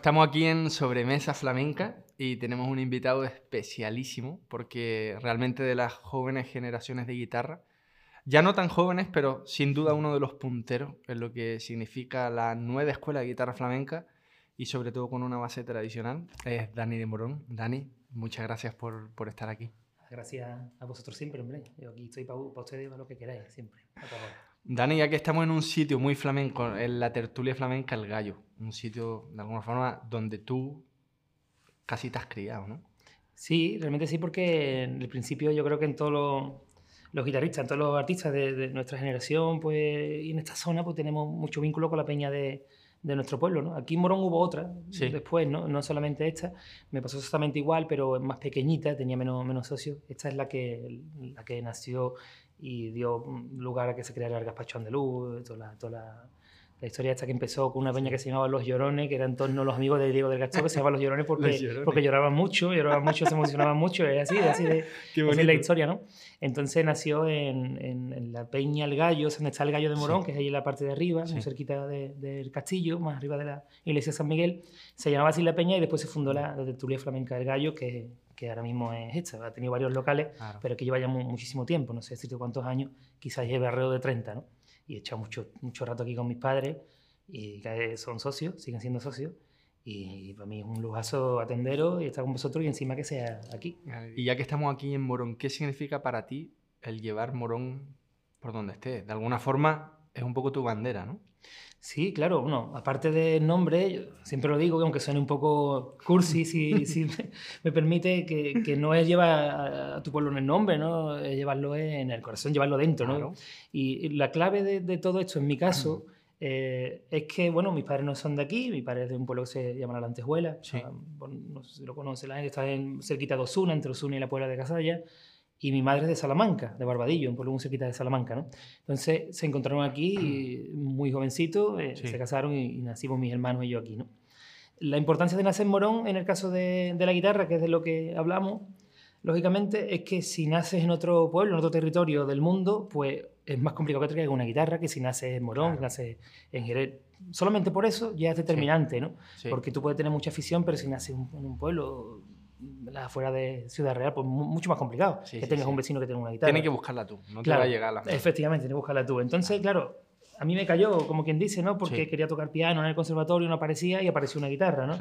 Estamos aquí en Sobremesa Flamenca y tenemos un invitado especialísimo porque realmente de las jóvenes generaciones de guitarra, ya no tan jóvenes, pero sin duda uno de los punteros en lo que significa la nueva escuela de guitarra flamenca y sobre todo con una base tradicional, es Dani de Morón. Dani, muchas gracias por, por estar aquí. Gracias a vosotros siempre, hombre. Yo aquí estoy para, ustedes, para lo que queráis, siempre. Dani, ya que estamos en un sitio muy flamenco, en la tertulia flamenca El Gallo, un sitio de alguna forma donde tú casi te has criado, ¿no? Sí, realmente sí, porque en el principio yo creo que en todos los, guitarristas, en todos los artistas de, nuestra generación, pues, y en esta zona, pues tenemos mucho vínculo con la peña de, nuestro pueblo, ¿no? Aquí en Morón hubo otra, después, ¿no? No solamente esta, me pasó exactamente igual, pero más pequeñita, tenía menos, menos socios. Esta es la que, la que nació y dio lugar a que se creara el gazpacho andaluz, toda la, toda la, la, historia esta que empezó con una peña que se llamaba Los Llorones, que eran todos los amigos de Diego del Gacho, que se llamaban Los Llorones porque, porque lloraban mucho, lloraban mucho, se emocionaban mucho, es así, así de así la historia, ¿no? Entonces nació en, en, la peña El Gallo, donde está el Gallo de Morón, que es ahí en la parte de arriba, muy cerquita del castillo, más arriba de la iglesia de San Miguel, se llamaba así la peña y después se fundó la, la tertulia flamenca del Gallo, que que ahora mismo es esta. Ha tenido varios locales, pero que lleva ya muchísimo tiempo, no sé decirte cuántos años, quizás lleve alrededor de 30, ¿no? Y he echado mucho, mucho rato aquí con mis padres, y que son socios, siguen siendo socios, y para mí es un lujazo atenderos y estar con vosotros y encima que sea aquí. Y ya que estamos aquí en Morón, ¿qué significa para ti el llevar Morón por donde estés? De alguna forma es un poco tu bandera, ¿no? Sí, claro, bueno, aparte del nombre, siempre lo digo, aunque suene un poco cursi, si, si me, permite, que, que, no es llevar a, tu pueblo en el nombre, ¿no? Es llevarlo en el corazón, llevarlo dentro, ¿no? Y, la clave de, de, todo esto, en mi caso, eh, es que, bueno, mis padres no son de aquí, mi padre es de un pueblo que se llama La Lantejuela, no sé si lo conoce la gente, está en, cerquita de Osuna, entre Osuna y la Puebla de Casalla, y mi madre es de Salamanca, de Barbadillo, un pueblo muy cerquita de Salamanca, ¿no? Entonces se encontraron aquí muy jovencitos, eh, se casaron y, nacimos mis hermanos y yo aquí, ¿no? La importancia de nacer Morón, en el caso de, de, la guitarra, que es de lo que hablamos, lógicamente es que si naces en otro pueblo, en otro territorio del mundo, pues es más complicado que traigas una guitarra que si naces en Morón, si naces en Jerez. Solamente por eso ya es determinante, ¿no? Porque tú puedes tener mucha afición, pero si naces en un pueblo afuera de Ciudad Real, pues mucho más complicado que tengas un vecino que tenga una guitarra. Tienes que buscarla tú, no te va a llegar la Efectivamente, tienes que buscarla tú. Entonces, claro, a mí me cayó, como quien dice, ¿no? Porque quería tocar piano en el conservatorio, no aparecía y apareció una guitarra, ¿no?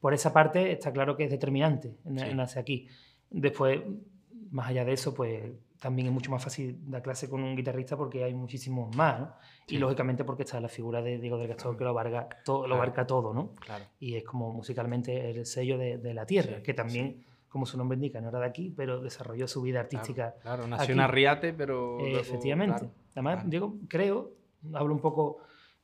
Por esa parte está claro que es determinante, nace aquí. Después, más allá de eso, pues también es mucho más fácil dar clase con un guitarrista porque hay muchísimos más, ¿no? Y lógicamente porque está la figura de Diego del Gastor que lo abarca todo, lo abarca todo ¿no? Claro. Y es como musicalmente el sello de, de la tierra, que también, como su nombre indica, no era de aquí, pero desarrolló su vida artística. Claro, nació en Arriate, pero... efectivamente. Además, Diego, creo, hablo un poco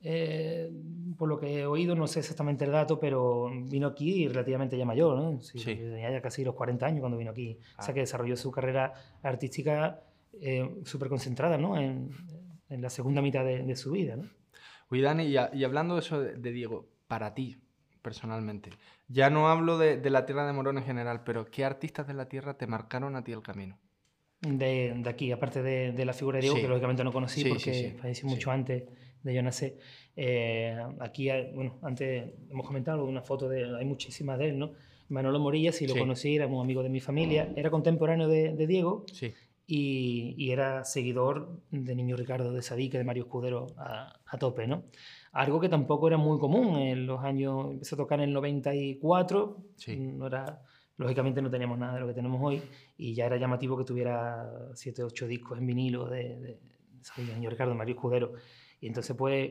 eh, por lo que he oído, no sé exactamente el dato, pero vino aquí relativamente ya mayor, ¿no? Sí, Tenía ya casi los 40 años cuando vino aquí. O sea, ah. que desarrolló su carrera artística eh, súper concentrada, ¿no? En, en, la segunda mitad de, su vida, ¿no? Oye, Dani, y, y hablando de eso de, Diego, para ti, personalmente, ya no hablo de, de, la tierra de Morón en general, pero ¿qué artistas de la tierra te marcaron a ti el camino? De, de aquí, aparte de, de, la figura de Diego, que lógicamente no conocí porque falleció mucho antes de nacer. Eh, aquí, bueno, antes hemos comentado una foto de, hay muchísimas de él, ¿no? Manolo Morilla, si lo conocí, era un amigo de mi familia, era contemporáneo de, Diego sí. y, y, era seguidor de Niño Ricardo de Sadique, de Mario Escudero a, a, tope, ¿no? Algo que tampoco era muy común en los años, empezó a tocar en el 94, no era, lógicamente no teníamos nada de lo que tenemos hoy y ya era llamativo que tuviera 7 o 8 discos en vinilo de, de, de Niño Ricardo, de Mario Escudero. Y entonces, pues,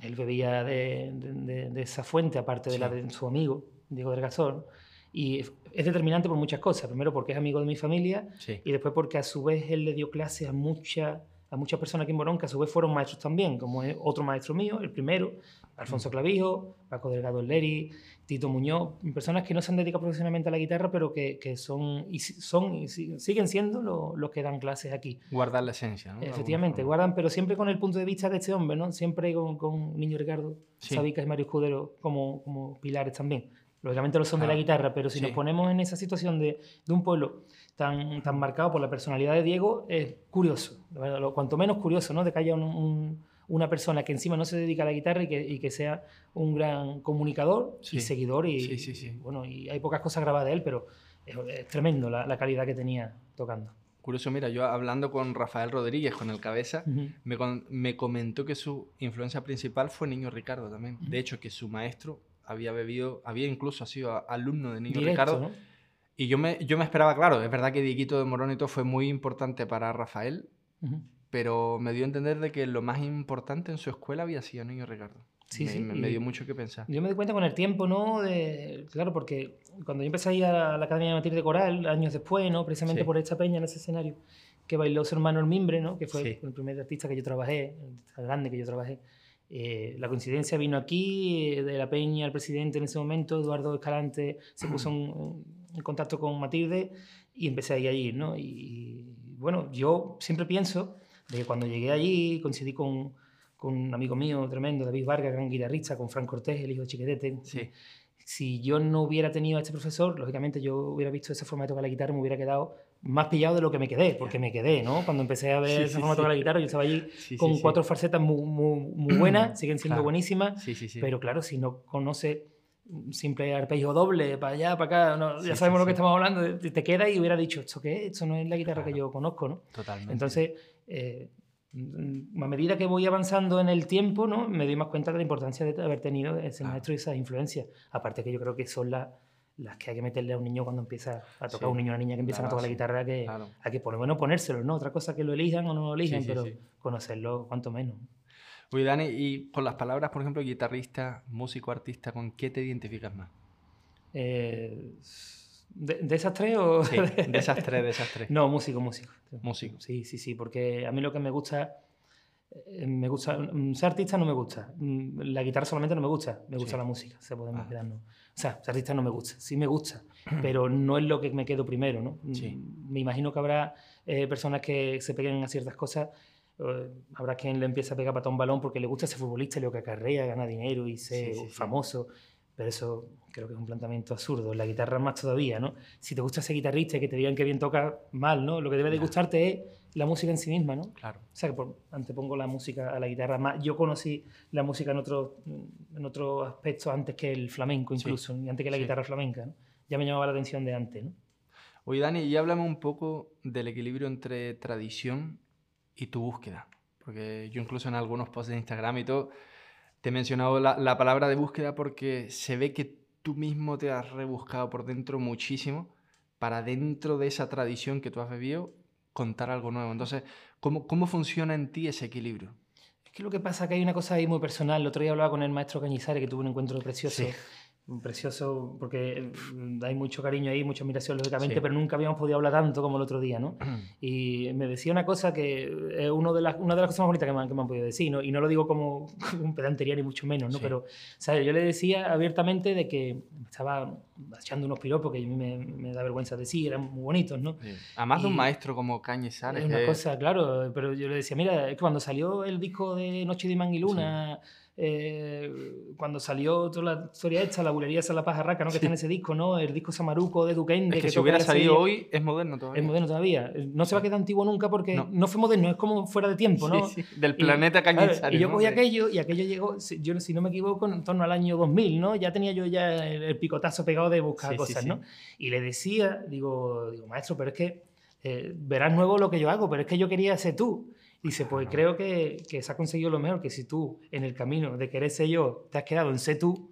él bebía de, de, esa fuente, aparte de la de su amigo, Diego del Gasol. Y es determinante por muchas cosas. Primero, porque es amigo de mi familia. Y después, porque a su vez él le dio clases a mucha a muchas personas aquí en Morón que a su vez fueron maestros también, como es otro maestro mío, el primero, Alfonso Clavijo, Paco Delgado Leri, Tito Muñoz, personas que no se han dedicado profesionalmente a la guitarra, pero que, que son, y son y siguen siendo los que dan clases aquí. Guardar la esencia, ¿no? Efectivamente, guardan, pero siempre con el punto de vista de este hombre, ¿no? Siempre con, con Niño Ricardo, sí. Sabicas y Mario Escudero como, como pilares también. Lógicamente lo son de la guitarra, pero si nos ponemos en esa situación de, de un pueblo tan, tan marcado por la personalidad de Diego, es curioso, cuanto menos curioso, ¿no? De que haya un, una persona que encima no se dedica a la guitarra y que, y que sea un gran comunicador Sí. y seguidor. Y, Sí, sí, bueno, y hay pocas cosas grabadas de él, pero es, es tremendo la, la calidad que tenía tocando. Curioso, mira, yo hablando con Rafael Rodríguez, con el cabeza, me, comentó que su influencia principal fue Niño Ricardo también. De hecho, que su maestro había bebido, había incluso sido alumno de Niño Directo, Ricardo. ¿no? Y yo me, yo me esperaba, claro, es verdad que Dieguito de Morón y todo fue muy importante para Rafael. Pero me dio a entender de que lo más importante en su escuela había sido Niño Ricardo. Sí, me, sí, me- me dio mucho que pensar. Yo me di cuenta con el tiempo, ¿no? De, claro, porque cuando yo empecé a ir a la Academia de Matilde de Coral, años después, ¿no? Precisamente Sí. por esta peña en ese escenario, que bailó su hermano el Mimbre, ¿no? Que fue Sí. el primer artista que yo trabajé, el artista grande que yo trabajé. Eh, la coincidencia vino aquí, eh, de la peña, el presidente en ese momento, Eduardo Escalante, se puso en, en contacto con Matilde y empecé a ir allí, ¿no? Y, y, bueno, yo siempre pienso de que cuando llegué allí coincidí con, con un amigo mío tremendo, David Vargas, gran guitarrista, con Fran Cortés, el hijo de Chiquetete. Sí, Si yo no hubiera tenido a este profesor, lógicamente yo hubiera visto esa forma de tocar la guitarra, me hubiera quedado más pillado de lo que me quedé, porque me quedé, ¿no? Cuando empecé a ver Sí, esa sí, forma de tocar sí. la guitarra, yo estaba allí sí, con sí, cuatro farsetas muy, muy, muy buenas, siguen siendo Claro. buenísimas, sí, sí, sí. pero claro, si no conoce simple arpegio doble, para allá, para acá, no, Sí, ya sí, sabemos lo que sí. estamos hablando, te, te queda y hubiera dicho, ¿esto qué es? Esto no es la guitarra que Claro. yo conozco, ¿no? Totalmente. Entonces, eh, a medida que voy avanzando en el tiempo, ¿no? me doy más cuenta de la importancia de haber tenido ese Claro. maestro y esas influencias. Aparte que yo creo que son las, las que hay que meterle a un niño cuando empieza a tocar, Sí, un niño o una niña que empiezan la a tocar la base, guitarra, que claro. hay que por lo menos ponérselo, ¿no? Otra cosa que lo elijan o no lo elijan, sí, pero sí. conocerlo cuanto menos. Oye, Dani, y con las palabras, por ejemplo, guitarrista, músico, artista, ¿con qué te identificas más? Eh, ¿de, de esas tres o...? Sí, de esas tres, de esas tres. No, músico, músico. Músico. Sí, sí, sí, porque a mí lo que me gusta, eh, me gusta, mm, ser artista no me gusta, mm, la guitarra solamente no me gusta, me gusta Sí. la música, se podemos Ah. quedarnos. O sea, ser artista no me gusta, sí me gusta, pero no es lo que me quedo primero, ¿no? Mm, Sí. Me imagino que habrá eh, personas que se peguen a ciertas cosas, eh, habrá quien le empieza a pegar para un balón porque le gusta ser futbolista y lo que acarrea, gana dinero y ser Sí, sí, sí. Pero eso creo que es un planteamiento absurdo. La guitarra más todavía, ¿no? Si te gusta ser guitarrista y que te digan que bien toca, mal, ¿no? Lo que debe de gustarte es la música en sí misma, ¿no? Claro. O sea, que por- antepongo la música a la guitarra. Más, yo conocí la música en otros en otro aspectos antes que el flamenco, Sí. incluso, y antes que la Sí. guitarra flamenca. ¿no? Ya me llamaba la atención de antes, ¿no? Oye, Dani, y háblame un poco del equilibrio entre tradición y tu búsqueda. Porque yo incluso en algunos posts de Instagram y todo, te he mencionado la, la palabra de búsqueda porque se ve que tú mismo te has rebuscado por dentro muchísimo para dentro de esa tradición que tú has vivido contar algo nuevo. Entonces, ¿cómo, cómo funciona en ti ese equilibrio? Es que lo que pasa es que hay una cosa ahí muy personal. El otro día hablaba con el maestro Cañizares, que tuve un encuentro precioso. Sí. Precioso, porque mm, hay mucho cariño ahí, mucha admiración, lógicamente, Sí. pero nunca habíamos podido hablar tanto como el otro día, ¿no? Y me decía una cosa que es uno de las, una de las cosas más bonitas que me, han- que me han podido decir, ¿no? Y no lo digo como, como pedantería ni mucho menos, ¿no? Sí. Pero, ¿sabes? Yo le decía abiertamente de que estaba echando unos piropos que a mí me, me da vergüenza decir, eran muy bonitos, ¿no? Sí. Además de un maestro como Cañizares. Es una que- cosa, claro, pero yo le decía, mira, es que cuando salió el disco de Noche de Manguiluna, eh, cuando salió toda la historia esta, la bulería esa la pajarraca, ¿no? Que está en ese disco, ¿no? El disco Samaruco de Duquende. Es que, si toca hubiera salido serie, hoy, es moderno todavía. Es moderno todavía. No se va a quedar antiguo nunca porque No. no, fue moderno, es como fuera de tiempo, ¿no? Sí, sí, Del Y, planeta claro, Cañizares. y yo ¿no? cogí De- aquello y aquello llegó, si- yo si no me equivoco, en torno al año 2000, ¿no? Ya tenía yo ya el, el picotazo pegado de buscar Sí, sí, cosas, sí. ¿no? Y le decía, digo, digo, maestro, pero es que eh, verás nuevo lo que yo hago, pero es que yo quería ser tú. Dice, pues creo que, que se ha conseguido lo mejor, que si tú en el camino de querer ser yo te has quedado en ser tú,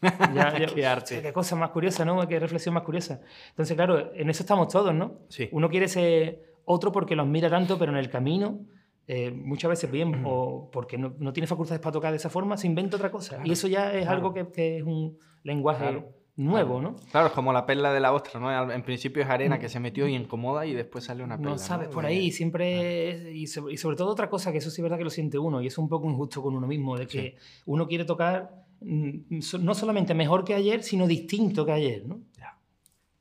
ya, ya- Qué arte. Qué cosa más curiosa, ¿no? Qué reflexión más curiosa. Entonces, claro, en eso estamos todos, ¿no? Sí. Uno quiere ser otro porque los mira tanto, pero en el camino, eh, muchas veces bien, o porque no, no tiene facultades para tocar de esa forma, se inventa otra cosa. Claro, y eso ya es claro. algo que, que es un lenguaje Claro, nuevo, ¿no? Claro, es como la perla de la ostra, ¿no? En principio es arena que se metió y incomoda y después sale una perla. No sabes por De- ahí, siempre es- y, sobre, y sobre todo otra cosa, que eso sí es verdad que lo siente uno, y es un poco injusto con uno mismo, de que Sí. uno quiere tocar mm, no solamente mejor que ayer, sino distinto que ayer, ¿no? Ya.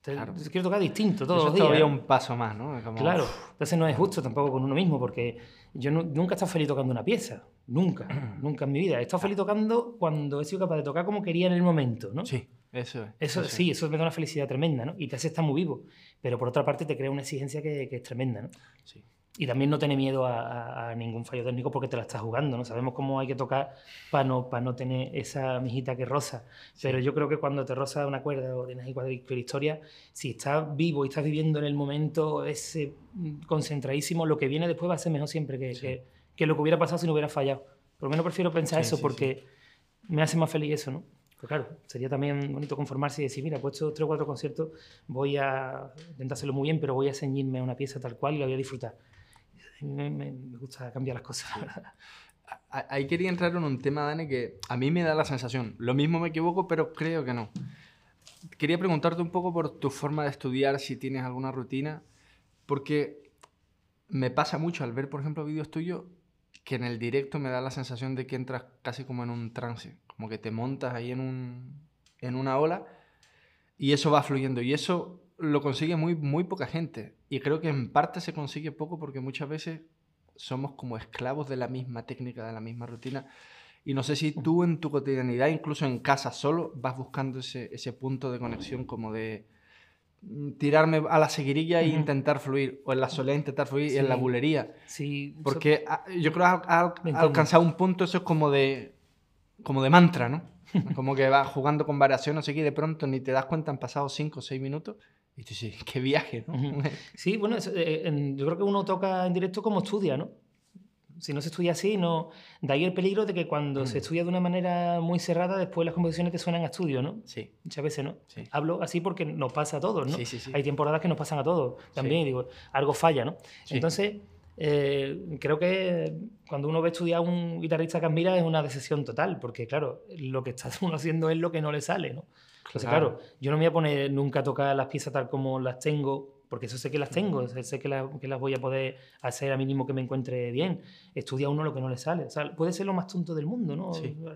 Claro. Quiero tocar distinto todos Eso los es todavía días. un paso más, ¿no? Como- Claro, entonces no es justo tampoco con uno mismo, porque yo nu- nunca he estado feliz tocando una pieza, nunca, nunca en mi vida. He estado feliz tocando cuando he sido capaz de tocar como quería en el momento, ¿no? Sí, eso es. Eso sí, eso me da una felicidad tremenda, ¿no? Y te hace estar muy vivo, pero por otra parte te crea una exigencia que, que es tremenda, ¿no? Sí. y también no tener miedo a, ningún fallo técnico porque te la estás jugando, ¿no? Sabemos cómo hay que tocar para no, para no tener esa mijita que roza. Pero yo creo que cuando te roza una cuerda o tienes ahí cualquier historia, si estás vivo y estás viviendo en el momento ese mm, concentradísimo, lo que viene después va a ser mejor siempre que, que, lo que hubiera pasado si no hubiera fallado. Por lo menos prefiero pensar eso porque me hace más feliz eso, ¿no? Pero claro, sería también bonito conformarse y decir, mira, he puesto tres o cuatro conciertos, voy a intentar hacerlo muy bien, pero voy a ceñirme a una pieza tal cual y la voy a disfrutar me, gusta cambiar las cosas. Ahí quería entrar en un tema, Dani, que a mí me da la sensación, lo mismo me equivoco, pero creo que no. Quería preguntarte un poco por tu forma de estudiar, si tienes alguna rutina, porque me pasa mucho al ver, por ejemplo, vídeos tuyos, que en el directo me da la sensación de que entras casi como en un trance, como que te montas ahí en, un, en una ola y eso va fluyendo. Y eso lo consigue muy, muy poca gente. Y creo que en parte se consigue poco porque muchas veces somos como esclavos de la misma técnica, de la misma rutina. Y no sé si tú en tu cotidianidad, incluso en casa solo, vas buscando ese, ese punto de conexión como de mm, tirarme a la seguirilla e intentar fluir, o en la soledad intentar fluir, y en la bulería. Sí. Porque yo creo que ha alcanzado un punto, eso es como de, como de mantra, ¿no? Como que vas jugando con variaciones, no sé qué, y de pronto ni te das cuenta, han pasado 5 o 6 minutos y tú sí, qué viaje, ¿no? Sí, bueno, eh, yo creo que uno toca en directo como estudia, ¿no? Si no se estudia así, no. De ahí el peligro de que cuando se estudia de una manera muy cerrada, después las composiciones te suenan a estudio, ¿no? Sí. Muchas veces, ¿no? Hablo así porque nos pasa a todos, ¿no? Sí, sí, sí. Hay temporadas que nos pasan a todos. También, digo, algo falla, ¿no? Entonces, eh, creo que cuando uno ve estudiar a un guitarrista que admira es una decisión total, porque claro, lo que está uno haciendo es lo que no le sale, ¿no? Entonces, claro. yo no me voy a poner nunca a tocar las piezas tal como las tengo, porque eso sé que las tengo, sé que, que, las voy a poder hacer a mínimo que me encuentre bien. Estudia uno lo que no le sale. O sea, puede ser lo más tonto del mundo, ¿no?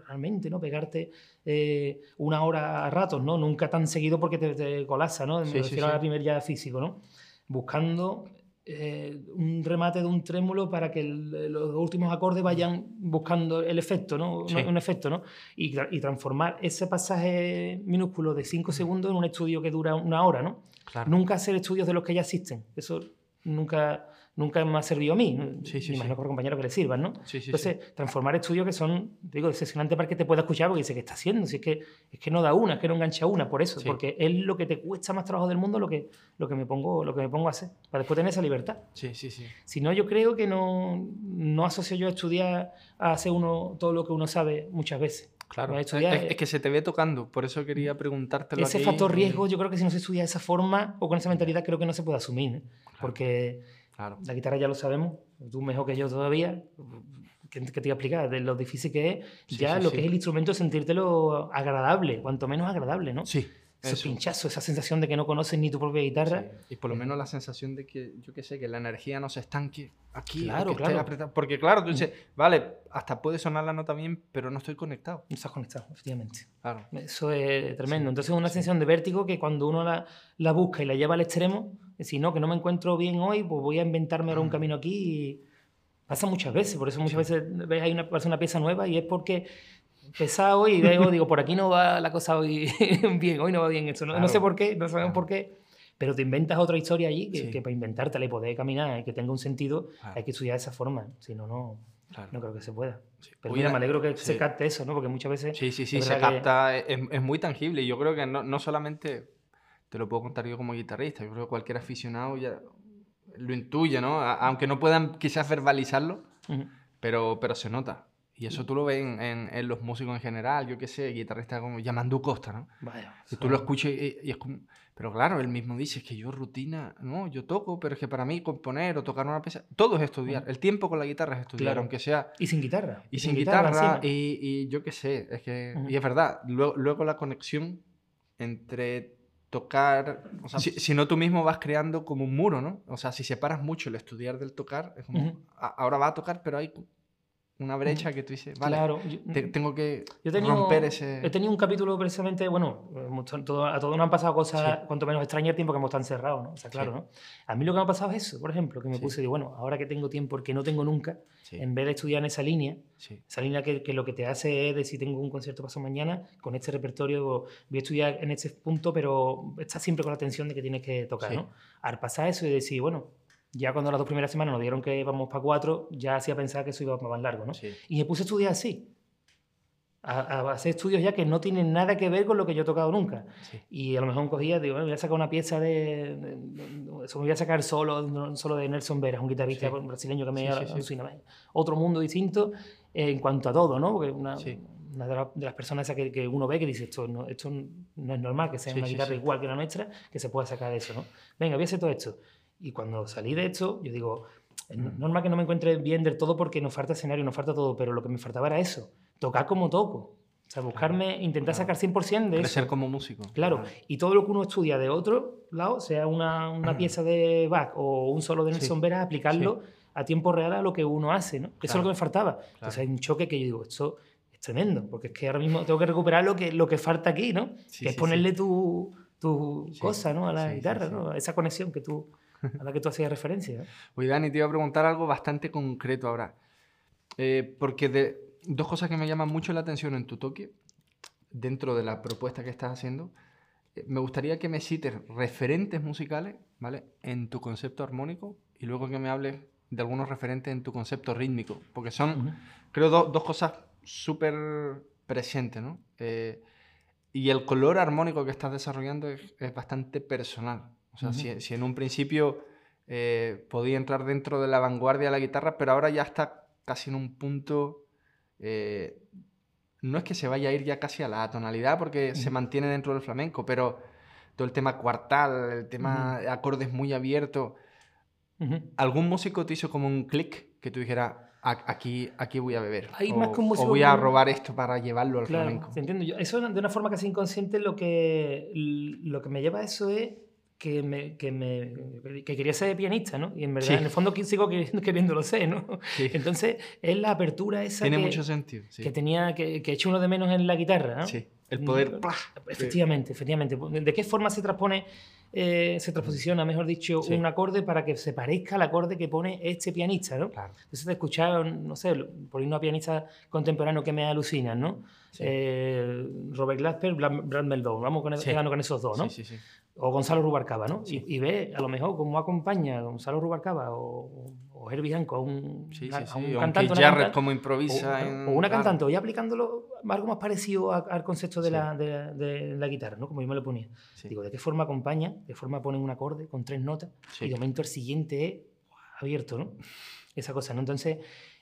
Realmente, ¿no? Pegarte eh, una hora a ratos, ¿no? Nunca tan seguido porque te, colapsa, ¿no? Me refiero a la primer ya físico, ¿no? Buscando eh, un remate de un trémulo para que los últimos acordes vayan buscando el efecto, ¿no? Un efecto, ¿no? Y, y, transformar ese pasaje minúsculo de 5 segundos en un estudio que dura una hora, ¿no? Nunca hacer estudios de los que ya existen. Eso nunca, nunca me ha servido a mí. Sí, sí, imagino por compañeros que le sirvan, ¿no? Entonces, transformar estudios que son, digo, decepcionantes para que te pueda escuchar porque dice, ¿qué está haciendo? Si es que, es que no da una, es que no engancha una, por eso, porque es lo que te cuesta más trabajo del mundo lo que, lo que, me, pongo, lo que me pongo a hacer, para después tener esa libertad. Sí, sí, sí. Si no, yo creo que no, no asocio yo a estudiar a hacer uno todo lo que uno sabe muchas veces. Claro, es, es, que se te ve tocando, por eso quería preguntarte Ese factor riesgo, yo creo que si no se estudia de esa forma o con esa mentalidad, creo que no se puede asumir, porque la guitarra ya lo sabemos, tú mejor que yo todavía, que, te iba a explicar de lo difícil que es, ya lo que es el instrumento, sentírtelo agradable, cuanto menos agradable, ¿no? Sí. Ese pinchazo, esa sensación de que no conoces ni tu propia guitarra. Y por lo menos la sensación de que, yo qué sé, que la energía no se estanque aquí. Claro, claro. Porque claro, tú dices, vale, hasta puede sonar la nota bien, pero no estoy conectado. No estás conectado, efectivamente. Claro. Eso es tremendo. Entonces es una sensación de vértigo que cuando uno la, la busca y la lleva al extremo, si no, que no me encuentro bien hoy, pues voy a inventarme ahora un camino aquí y pasa muchas veces. Por eso muchas veces ves ahí una, una pieza nueva y es porque pesado y luego digo, por aquí no va la cosa hoy bien, hoy no va bien eso. No, sé por qué, no sabemos por qué, pero te inventas otra historia allí que, para inventártela y poder caminar y que tenga un sentido, hay que estudiar de esa forma. Si no, no, no creo que se pueda. Pero mira, me alegro que se capte eso, ¿no? Porque muchas veces... Sí, sí, sí, se capta, es, es, muy tangible y yo creo que no, no solamente te lo puedo contar yo como guitarrista, yo creo que cualquier aficionado ya lo intuye, ¿no? aunque no puedan quizás verbalizarlo, pero, pero se nota. Y eso tú lo ves en, en, los músicos en general, yo qué sé, guitarrista como Yamandu Costa, ¿no? Vaya. Y tú lo escuchas y, es como... Pero claro, él mismo dice que yo rutina, no, yo toco, pero es que para mí componer o tocar una pieza, todo es estudiar. El tiempo con la guitarra es estudiar, aunque sea... Y sin guitarra. Y sin, guitarra, y, y, yo qué sé, es que... Y es verdad, luego, luego la conexión entre tocar, o sea, si, no tú mismo vas creando como un muro, ¿no? O sea, si separas mucho el estudiar del tocar, es como, ahora va a tocar, pero hay una brecha que tú dices, vale, claro, tengo que romper ese... He tenido un capítulo precisamente, bueno, a todos nos han pasado cosas, cuanto menos extrañas, tiempo que hemos estado encerrados, ¿no? O sea, claro, ¿no? A mí lo que me ha pasado es eso, por ejemplo, que me puse, de, bueno, ahora que tengo tiempo, porque no tengo nunca, en vez de estudiar en esa línea, esa línea que, que, lo que te hace es de si tengo un concierto paso mañana, con este repertorio voy a estudiar en este punto, pero estás siempre con la tensión de que tienes que tocar, ¿no? Al pasar eso y decir, bueno, Ya cuando las dos primeras semanas nos dieron que íbamos para cuatro, ya hacía pensar que eso iba más largo, ¿no? Sí. Y me puse a estudiar así. A, a hacer estudios ya que no tienen nada que ver con lo que yo he tocado nunca. Sí. Y a lo mejor cogía, digo, "Bueno, voy a sacar una pieza de, de- de- eso, me voy a sacar solo, solo de Nelson Veras, un guitarrista Sí. brasileño que me alucina. Otro mundo distinto eh, en cuanto a todo, ¿no? Porque una, una de, la- de las personas esas que, que uno ve que dice, esto no, esto no es normal, que sea Sí, una sí, guitarra sí. igual que la nuestra, que se pueda sacar de eso, ¿no? Venga, voy a hacer todo esto. Y cuando salí de esto, yo digo, es no- normal que no me encuentre bien del todo porque nos falta escenario, nos falta todo, pero lo que me faltaba era eso, tocar como toco. O sea, buscarme, intentar claro. sacar 100% de eso. Crecer como músico. Claro, y todo lo que uno estudia de otro lado, sea una, una pieza de Bach o un solo de Sí. Nelson Vera, aplicarlo a tiempo real a lo que uno hace, ¿no? Eso es Claro, lo que me faltaba. Entonces hay un choque que yo digo, esto es tremendo, porque es que ahora mismo tengo que recuperar lo que, lo que falta aquí, ¿no? Sí, que es sí, ponerle tu, tu Sí, cosa, ¿no? A la sí, sí, guitarra, sí. ¿no? Esa conexión que tú, a la que tú hacías referencia. Oye, Dani, te iba a preguntar algo bastante concreto ahora. Eh, porque de dos cosas que me llaman mucho la atención en tu toque, dentro de la propuesta que estás haciendo, eh, me gustaría que me cites referentes musicales, ¿vale? En tu concepto armónico y luego que me hables de algunos referentes en tu concepto rítmico, porque son, Ujú. creo, do- dos cosas súper presentes, ¿no? Eh, y el color armónico que estás desarrollando es, es bastante personal. O sea, si, si en un principio eh, podía entrar dentro de la vanguardia de la guitarra, pero ahora ya está casi en un punto... eh, no es que se vaya a ir ya casi a la tonalidad porque se mantiene dentro del flamenco, pero todo el tema cuartal, el tema de acordes muy abiertos, Ujú. ¿algún músico te hizo como un clic que tú dijeras, "A- aquí, aquí voy a beber? Hay o, más que un o músico voy a robar esto para llevarlo al Claro, flamenco. te entiendo. Yo- eso de una forma casi inconsciente lo que, lo que me lleva a eso es que, me, que, me, que quería ser pianista, ¿no? Y en verdad, Sí. en el fondo, sigo queriendo, queriéndolo ser, ¿no? Sí. Entonces, es la apertura esa Tiene que, mucho sentido. Sí. que tenía, que, que hecho uno de menos en la guitarra, ¿no? Sí, El poder... Mm. Efectivamente, efectivamente. ¿De qué forma se transpone, eh, se transposiciona, mejor dicho, un acorde para que se parezca al acorde que pone este pianista, ¿no? Claro. Entonces escuchado, no sé, por irnos a pianistas contemporáneos que me alucinan, ¿no? Sí. Eh, Robert Glasper, Brad Meldau, vamos con, quedando con esos dos, ¿no? Sí, sí, sí. O Gonzalo Rubalcaba, ¿no? Sí. Y, y ve a lo mejor cómo acompaña a Gonzalo Rubalcaba o, o Herbie Hancock a un, Sí, sí, a un cantante, una cantante, como o, improvisa en... o una cantante, o ya aplicándolo algo más parecido a- al concepto de, la, de, la- de la guitarra, ¿no? Como yo me lo ponía. Digo, ¿de qué forma acompaña? ¿De qué forma ponen un acorde con tres notas? Y de momento el siguiente es abierto, ¿no? Esa cosa, ¿no? Entonces,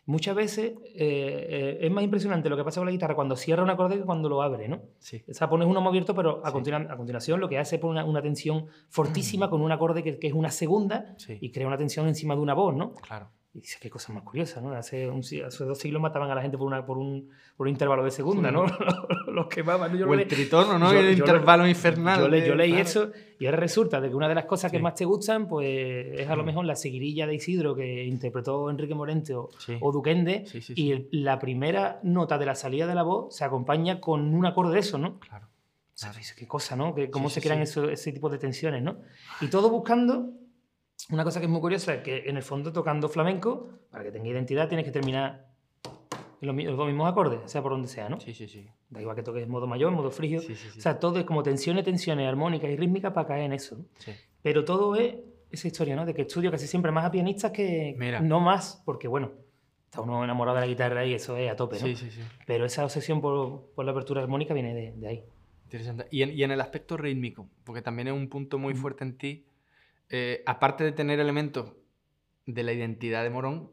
muchas veces eh, eh, es más impresionante lo que pasa con la guitarra cuando cierra un acorde que cuando lo abre, ¿no? Sí. O sea, pones uno muy abierto, pero a, Sí. a continuación lo que hace es poner una, una tensión fortísima con un acorde que, que es una segunda Sí. y crea una tensión encima de una voz, ¿no? Claro. Y dices, qué cosa más curiosa, ¿no? Hace, un hace dos siglos mataban a la gente por, una, por, un, por un intervalo de segunda, ¿no? Los quemaban. Yo O el tritono, ¿no? yo- el yo intervalo le- infernal. yo, le- yo leí claro. eso y ahora resulta de que una de las cosas que Sí. más te gustan, pues es a lo Mm. mejor la seguirilla de Isidro que interpretó Enrique Morente o, Sí. o Duquende, Sí, y el- la primera nota de la salida de la voz se acompaña con un acorde de eso, ¿no? Claro. O sea, dices, qué cosa, ¿no? Que cómo se crean eso- ese tipo de tensiones, ¿no? Y todo buscando una cosa que es muy curiosa, es que en el fondo tocando flamenco, para que tenga identidad, tienes que terminar en los, mi- los mismos acordes, sea por donde sea, ¿no? Sí, sí, sí. Da igual que toques en modo mayor, en modo frígido. Sí, sí, sí. O sea, todo es como tensiones, tensiones armónicas y rítmicas para caer en eso. Pero todo es esa historia, ¿no? De que estudio casi siempre más a pianistas que Mira. no más, porque bueno, está uno enamorado de la guitarra y eso es a tope, ¿no? Sí, sí, sí. Pero esa obsesión por, por la apertura armónica viene de, de ahí. Interesante. Y en, y en el aspecto rítmico, porque también es un punto muy fuerte en ti, eh, aparte de tener elementos de la identidad de Morón,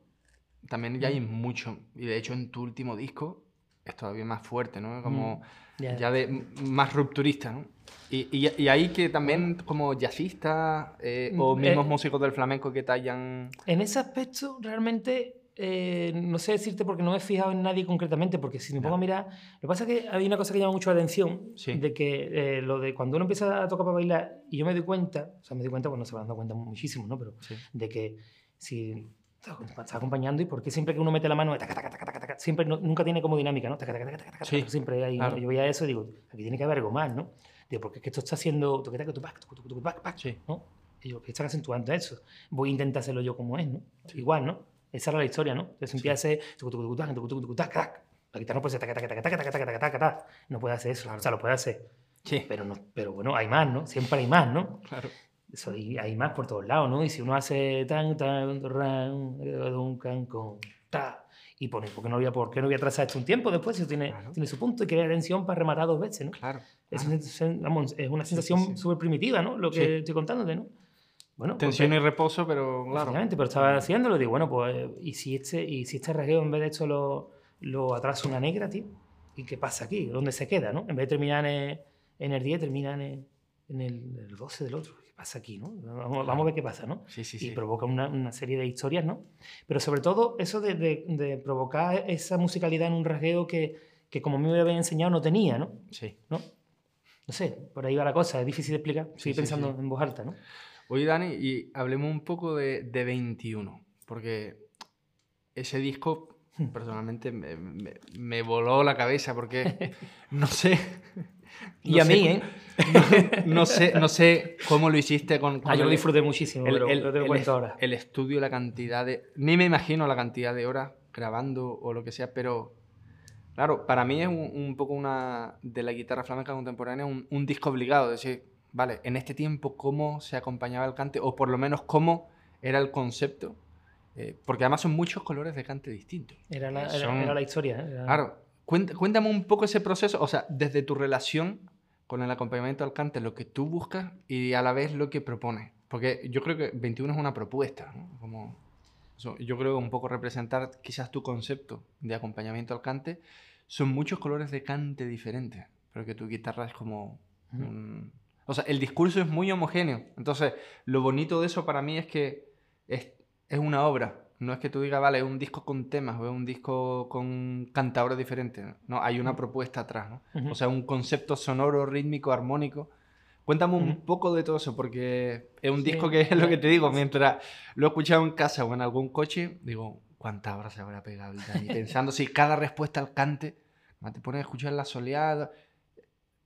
también ya hay mucho. Y de hecho en tu último disco es todavía más fuerte, ¿no? Como Ya. ya de más rupturista, ¿no? Y, y, y ahí que también como jazzistas eh, o Mm, mismos eh, músicos del flamenco que hayan... En ese aspecto, realmente, eh, no sé decirte porque no me he fijado en nadie concretamente, porque si me pongo a mirar, lo que pasa es que hay una cosa que llama mucho la atención, Sí. de que eh, lo de cuando uno empieza a tocar para bailar, y yo me doy cuenta, o sea, me doy cuenta, bueno, se van dando cuenta muchísimo, ¿no? Pero Sí. de que si está acompañando y porque siempre que uno mete la mano, taca, taca, taca, siempre no- nunca tiene como dinámica, ¿no? Sí, siempre hay, claro. yo veía eso y digo, aquí tiene que haber algo más, ¿no? Digo, porque es que esto está haciendo. ¿no? Y yo, que están acentuando eso. Voy a intentar hacerlo yo como es, ¿no? Igual, ¿no? Esa era la historia, ¿no? Entonces empieza a hacer... La guitarra no puede hacer... No puede hacer eso. O sea, lo puede hacer. Sí. Pero, no, pero bueno, hay más, ¿no? Siempre hay más, ¿no? Claro. Eso, hay, hay más por todos lados, ¿no? Y si uno hace tan, tan, ran, un cancón, ta, y pone, ¿por qué no voy a, por qué no voy a trazar esto un tiempo después? Si tiene, claro. tiene su punto y crea tensión para rematar dos veces, ¿no? Claro. Es, es, es una sensación súper sí, sí, sí. primitiva, ¿no? Lo que estoy contándote, ¿no? Bueno, pues, Tensión y reposo, pero claro. Pero estaba haciéndolo, digo, bueno, pues, ¿y si este, y si este rasgueo en vez de esto lo, lo atrasa una negra, tío? ¿Y qué pasa aquí? ¿Dónde se queda, no? En vez de terminar en, en el 10, termina en, en el, el 12 del otro. ¿Qué pasa aquí, no? Vamos, vamos a ver qué pasa, ¿no? Sí, sí, y sí. provoca una, una serie de historias, ¿no? Pero sobre todo eso de, de- de provocar esa musicalidad en un rasgueo que, que como me habían enseñado no tenía, ¿no? Sí. ¿no? No sé, por ahí va la cosa, es difícil de explicar. Estoy pensando en voz alta, ¿no? Oye, Dani, y hablemos un poco de, de 21, porque ese disco personalmente me, me- me voló la cabeza, porque no sé... Y no a sé mí, ¿eh? No, no sé, no sé cómo lo hiciste con... Ah, yo lo disfruté muchísimo, el, el- lo te el ahora. el estudio, la cantidad de... Ni me imagino la cantidad de horas grabando o lo que sea, pero... Claro, para mí es un, un poco una... De la guitarra flamenca contemporánea, un, un disco obligado. Es decir, vale, en este tiempo, ¿cómo se acompañaba el cante? O por lo menos, ¿cómo era el concepto? Eh, porque además son muchos colores de cante distintos. Era la, era- son- era la historia. ¿eh? Era- Claro, cuént- cuéntame un poco ese proceso, o sea, desde tu relación con el acompañamiento al cante, lo que tú buscas y a la vez lo que propones. Porque yo creo que 21 es una propuesta, ¿no? Como, yo creo que un poco representar quizás tu concepto de acompañamiento al cante. Son muchos colores de cante diferentes, pero que tu guitarra es como... Un- O sea, el discurso es muy homogéneo. Entonces, lo bonito de eso para mí es que es, es una obra. No es que tú digas, vale, es un disco con temas o es un disco con cantadores diferentes. No, hay una propuesta atrás, ¿no? Ujú. O sea, un concepto sonoro, rítmico, armónico. Cuéntame un poco de todo eso, porque es un Sí, disco que es lo que te digo, mientras lo he escuchado en casa o en algún coche, digo, ¿cuántas horas se habrá pegado? Dani? Pensando si cada respuesta al cante, te pones a escuchar la soleada.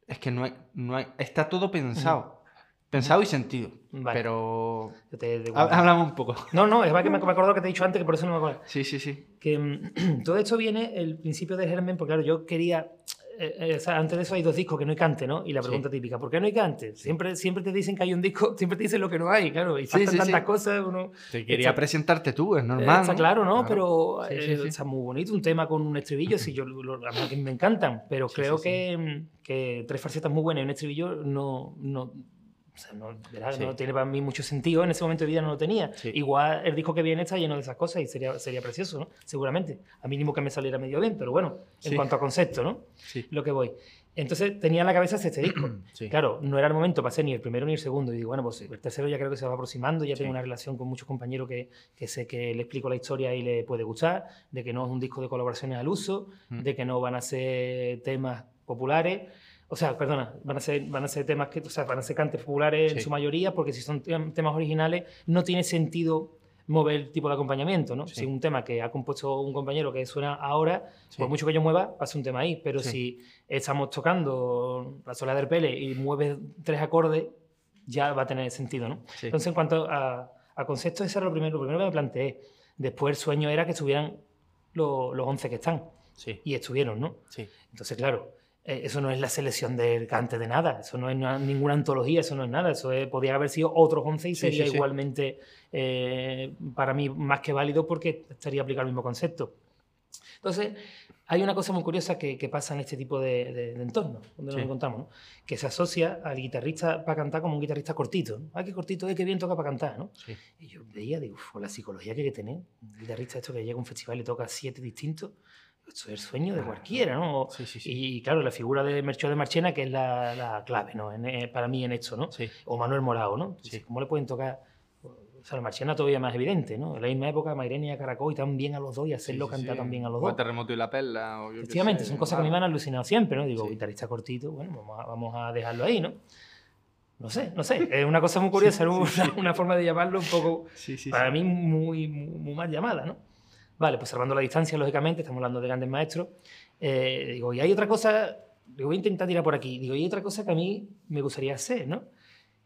Es que no hay, no hay, está todo pensado. Pensado y sentido. Vale. Pero te- te háblame un poco. No, no, es que me, me acuerdo que te he dicho antes, que por eso no me acuerdo. Sí, sí, sí. Que mm, todo esto viene el principio de germen, porque claro, yo quería. eh, eh, o sea, antes de eso hay dos discos que no hay cante, ¿no? Y la Sí. pregunta típica, ¿por qué no hay cante? Siempre, siempre te dicen que hay un disco, siempre te dicen lo que no hay, claro. Y Sí, faltan sí, tantas sí. cosas, uno. Te quería presentarte tú, es normal. Está ¿no? claro, ¿no? Pero Sí, eh, sí, sí. está muy bonito, un tema con un estribillo, sí, yo, lo, que me encantan, pero Sí, creo sí, sí. Que, mm, que tres farsetas muy buenas y un estribillo no, no, o sea, no, verás, Sí. no tiene para mí mucho sentido, en ese momento de vida no lo tenía. Sí. Igual el disco que viene está lleno de esas cosas y sería, sería precioso, ¿no? Seguramente. A mínimo que me saliera medio bien, pero bueno, en Sí. cuanto a concepto, ¿no? Sí. Lo que voy. Entonces tenía en la cabeza este disco. Claro, no era el momento para hacer ni el primero ni el segundo. Y digo, bueno, pues el tercero ya creo que se va aproximando, ya tengo una relación con muchos compañeros que, que sé que le explico la historia y le puede gustar, de que no es un disco de colaboraciones al uso, Mm. de que no van a ser temas populares. O sea, perdona, van a ser, van a ser temas que, o sea, van a ser cantes populares en Sí. su mayoría, porque si son tem- temas originales, no tiene sentido mover el tipo de acompañamiento, ¿no? Sí. Si es un tema que ha compuesto un compañero que suena ahora, Sí. por mucho que yo mueva, pasa un tema ahí. Pero si estamos tocando la sola del Pele y mueves tres acordes, ya va a tener sentido, ¿no? Entonces, en cuanto a, a conceptos, eso era lo primero, lo primero que me planteé. Después el sueño era que estuvieran los, los 11 que están. Sí, Y estuvieron, ¿no? sí. Entonces, claro, eh, eso no es la selección del cante de nada, eso no es na- ninguna antología, eso no es nada, eso es- podía haber sido otros 11 y Sí, sería sí, igualmente eh, para mí más que válido porque estaría aplicado el mismo concepto. Entonces, hay una cosa muy curiosa que, que pasa en este tipo de, de, de entornos, donde nos encontramos, ¿no? que se asocia al guitarrista para cantar como un guitarrista cortito. ¿no? Ah, qué cortito, qué bien toca para cantar, ¿no? Y yo veía, digo, "Uf, la psicología que hay que tener, un guitarrista esto que llega a un festival y toca siete distintos, esto es el sueño de cualquiera, ¿no? Sí, sí, sí. Y claro, la figura de Merchó de Marchena, que es la, la clave, ¿no? En, eh, para mí en esto, ¿no? Sí. O Manuel Morao, ¿no? Sí. ¿Cómo le pueden tocar? O sea, la Marchena todavía más evidente, ¿no? En la misma época, Mairene y Caracol y tan bien a los dos y hacerlo Sí, sí, cantar sí. tan bien a los O dos. Terremoto y la perla. O yo Efectivamente, sé, son cosas que a mí me han alucinado siempre, ¿no? Digo, Sí. guitarrista cortito, bueno, vamos a, vamos a dejarlo ahí, ¿no? No sé, no sé, es una cosa muy curiosa, ¿no? una, una forma de llamarlo un poco, Sí, sí, para sí. mí, muy, muy, muy mal llamada, ¿no? Vale, pues salvando la distancia, lógicamente, estamos hablando de grandes maestros. Eh, digo, y hay otra cosa, digo, voy a intentar tirar por aquí, digo, y hay otra cosa que a mí me gustaría hacer, ¿no?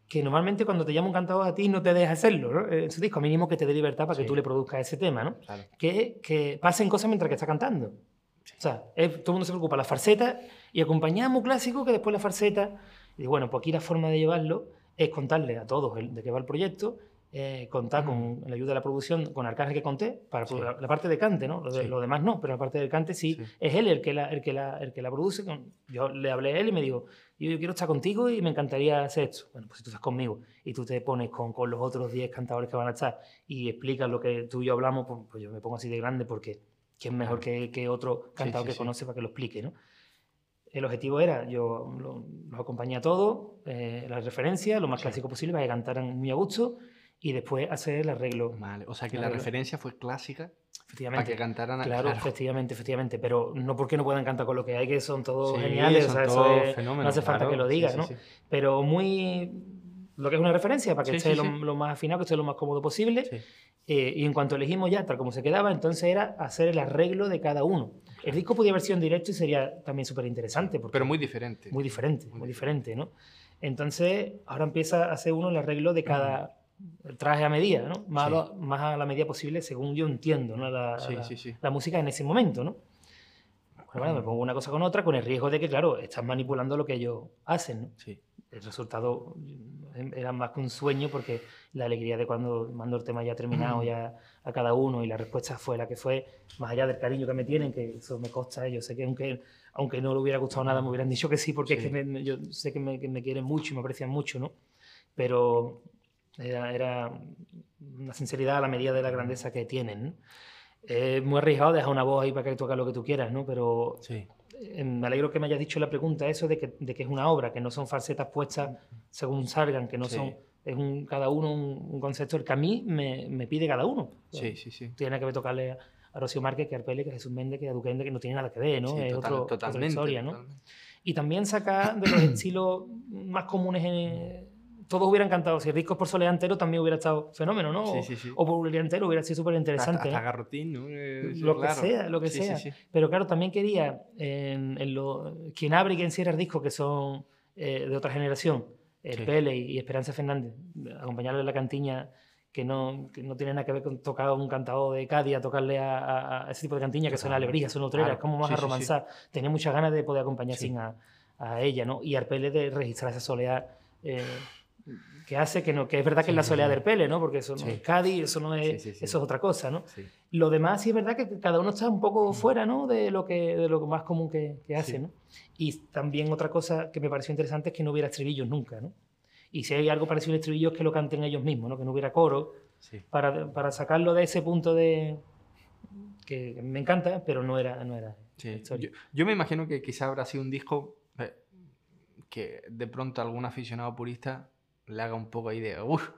Que normalmente cuando te llama un cantador a ti no te deja hacerlo, ¿no? En su disco, mínimo que te dé libertad para que Sí. tú le produzcas ese tema, ¿no? Claro. que, que pasen cosas mientras que está cantando. O sea, es- todo el mundo se preocupa, la farseta, y acompañamos clásico que después la farseta. Y bueno, pues aquí la forma de llevarlo es contarle a todos de qué va el proyecto, eh, contar con la ayuda de la producción, con Arcángel que conté, para la, parte de cante, ¿no? Lo, demás no, pero la parte del cante sí, es él el que la, el que la, el que la produce. Yo le hablé a él y me dijo, yo, quiero estar contigo y me encantaría hacer esto. Bueno, pues si tú estás conmigo y tú te pones con, con los otros 10 cantadores que van a estar y explicas lo que tú y yo hablamos, pues, pues yo me pongo así de grande porque ¿quién mejor que, que, otro cantador que conoce para que lo explique, ¿no? El objetivo era, yo los acompañé a todos, eh, la referencia, lo más clásico posible, para que cantaran muy a gusto y después hacer el arreglo. Vale, o sea que la referencia fue clásica efectivamente. para que cantaran. Claro, claro, efectivamente, efectivamente, pero no porque no puedan cantar con lo que hay, que son todos geniales, o sea, eso no hace falta que lo digas, ¿no? Pero muy lo que es una referencia para que esté lo, más afinado, que esté lo más cómodo posible. Eh, y en cuanto elegimos ya tal como se quedaba, entonces era hacer el arreglo de cada uno. El disco podía haber sido en directo y sería también súper interesante. Pero muy diferente. Muy diferente, muy, diferente, ¿no? Entonces, ahora empieza a hacer uno el arreglo de cada, traje a medida, ¿no? Más, a, más a la medida posible, según yo entiendo, ¿no? La, la, música en ese momento, ¿no? Bueno, me pongo una cosa con otra, con el riesgo de que, claro, estás manipulando lo que ellos hacen, ¿no? Sí. El resultado era más que un sueño porque la alegría de cuando mando el tema ya terminado ya a cada uno y la respuesta fue la que fue, más allá del cariño que me tienen, que eso me consta, yo sé que aunque, aunque no le hubiera gustado nada me hubieran dicho que sí, porque es que yo sé que me, que me quieren mucho y me aprecian mucho, ¿no? Pero era, una sinceridad a la medida de la grandeza que tienen. Es muy arriesgado dejar una voz ahí para que toque lo que tú quieras, ¿no? Pero sí. Eh, me alegro que me hayas dicho la pregunta eso de que, de que, es una obra, que no son falsetas puestas según salgan, que no son... Es un, cada uno un, concepto el que a mí me, me pide cada uno. Sí, sí, sí. Tiene que ver tocarle a Rocío Márquez, que a Arpele, que a Jesús Méndez, que a Duquende, que no tiene nada que ver, ¿no? es otro, otra historia, ¿no? Y también saca de los estilos más comunes en, todos hubieran cantado. Si el disco es por soledad entero también hubiera estado fenómeno, ¿no? Sí, sí, sí. O, por Julián entero hubiera sido súper interesante. Hasta, Garrotín, ¿no? Eh, lo que sea, lo que sea. Pero claro, también quería, en, lo, quien abre y quien cierra el disco, que son eh, de otra generación, el Pele y, Esperanza Fernández, acompañarle en la cantiña que no, que no tiene nada que ver con tocar a un cantado de Cádiz, a tocarle a, ese tipo de cantiña que son alebrijes, son otreras, como más a romanzar. Tenía muchas ganas de poder acompañar sin a, a, ella, ¿no? Y Arpele de registrar esa soledad eh, que hace que no, que es verdad que es la soledad del Pele, ¿no? Porque eso no es Cádiz, eso no es, eso es otra cosa, ¿no? Lo demás sí es verdad que cada uno está un poco fuera, ¿no? De lo que, de lo más común que, que hace, ¿no? Y también otra cosa que me pareció interesante es que no hubiera estribillos nunca, ¿no? Y si hay algo parecido a estribillos que lo canten ellos mismos, ¿no? Que no hubiera coro, para, para, sacarlo de ese punto de que me encanta, pero no era, no era yo, yo, me imagino que quizá habrá sido un disco eh, que de pronto algún aficionado purista le haga un poco ahí de... Uf,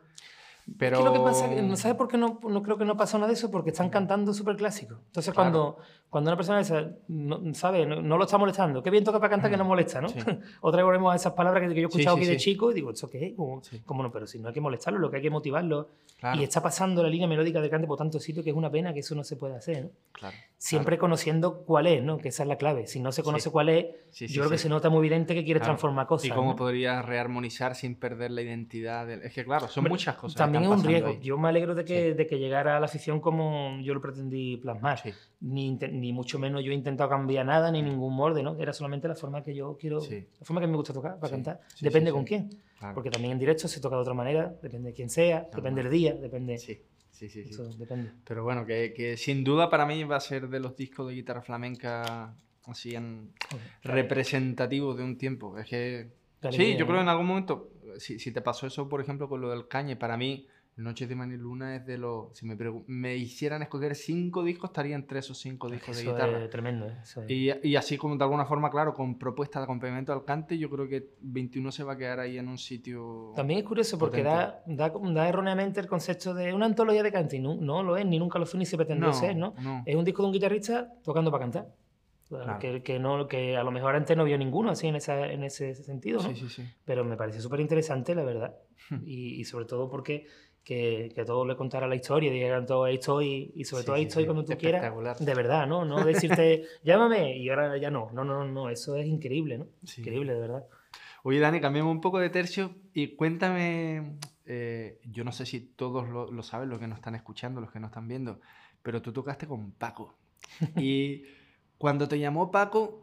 pero... ¿Qué lo que pasa? ¿No sabes por qué no, no, creo que no pasa nada de eso? Porque están cantando súper clásico. Entonces, cuando, cuando una persona esa, no, ¿sabe? No, lo está molestando. Qué bien toca para cantar que no molesta, ¿no? Otra vez volvemos a esas palabras que, yo he escuchado aquí de chico y digo, ¿eso qué es? ¿Cómo, no? Pero si no hay que molestarlo, lo que hay que motivarlo. Y está pasando la línea melódica de cante por tanto sitio que es una pena que eso no se puede hacer, ¿no? Claro. Siempre conociendo cuál es, ¿no? Que esa es la clave. Si no se conoce cuál es, yo creo que se nota muy evidente que quiere transformar cosas. ¿Y cómo podría rearmonizar sin perder la identidad? Es que, claro, son muchas cosas. También es un riesgo. Yo me alegro de que, de que llegara a la afición como yo lo pretendí plasmar. Ni, ni mucho menos yo he intentado cambiar nada, ni ningún molde, ¿no? Era solamente la forma que yo quiero, la forma que me gusta tocar para cantar. Depende con quién. Porque también en directo se toca de otra manera, depende de quién sea, depende del día, depende. Sí. Sí, sí, sí. depende. Pero bueno, que, que, sin duda para mí va a ser de los discos de guitarra flamenca así en representativos de un tiempo. Es que. sí, yo creo que en algún momento, si, si, te pasó eso, por ejemplo, con lo del cañe, para mí Noches de Maniluna es de los. Si me, me hicieran escoger cinco discos, estaría entre esos cinco discos de guitarra. Es tremendo, ¿eh? y, y, así como de alguna forma, claro, con propuestas de acompañamiento al cante, yo creo que 21 se va a quedar ahí en un sitio. También es curioso porque da, da, da, erróneamente el concepto de una antología de cante. No, no lo es, ni nunca lo fue, ni se pretende ser, ¿no? Es un disco de un guitarrista tocando para cantar. Que, que, no, que a lo mejor antes no vio ninguno así en, esa, en ese sentido, ¿no? Sí, sí, sí. Pero me parece súper interesante, la verdad. y, y sobre todo porque que, que todos le contara la historia, dijeran todo ahí estoy y sobre todo ahí estoy cuando tú quieras. De verdad, ¿no? No decirte, llámame y ahora ya no. No, no, no, eso es increíble, ¿no? Increíble, de verdad. Oye, Dani, cambiemos un poco de tercio y cuéntame, eh, yo no sé si todos lo, lo, saben, los que nos están escuchando, los que nos están viendo, pero tú tocaste con Paco. y cuando te llamó Paco,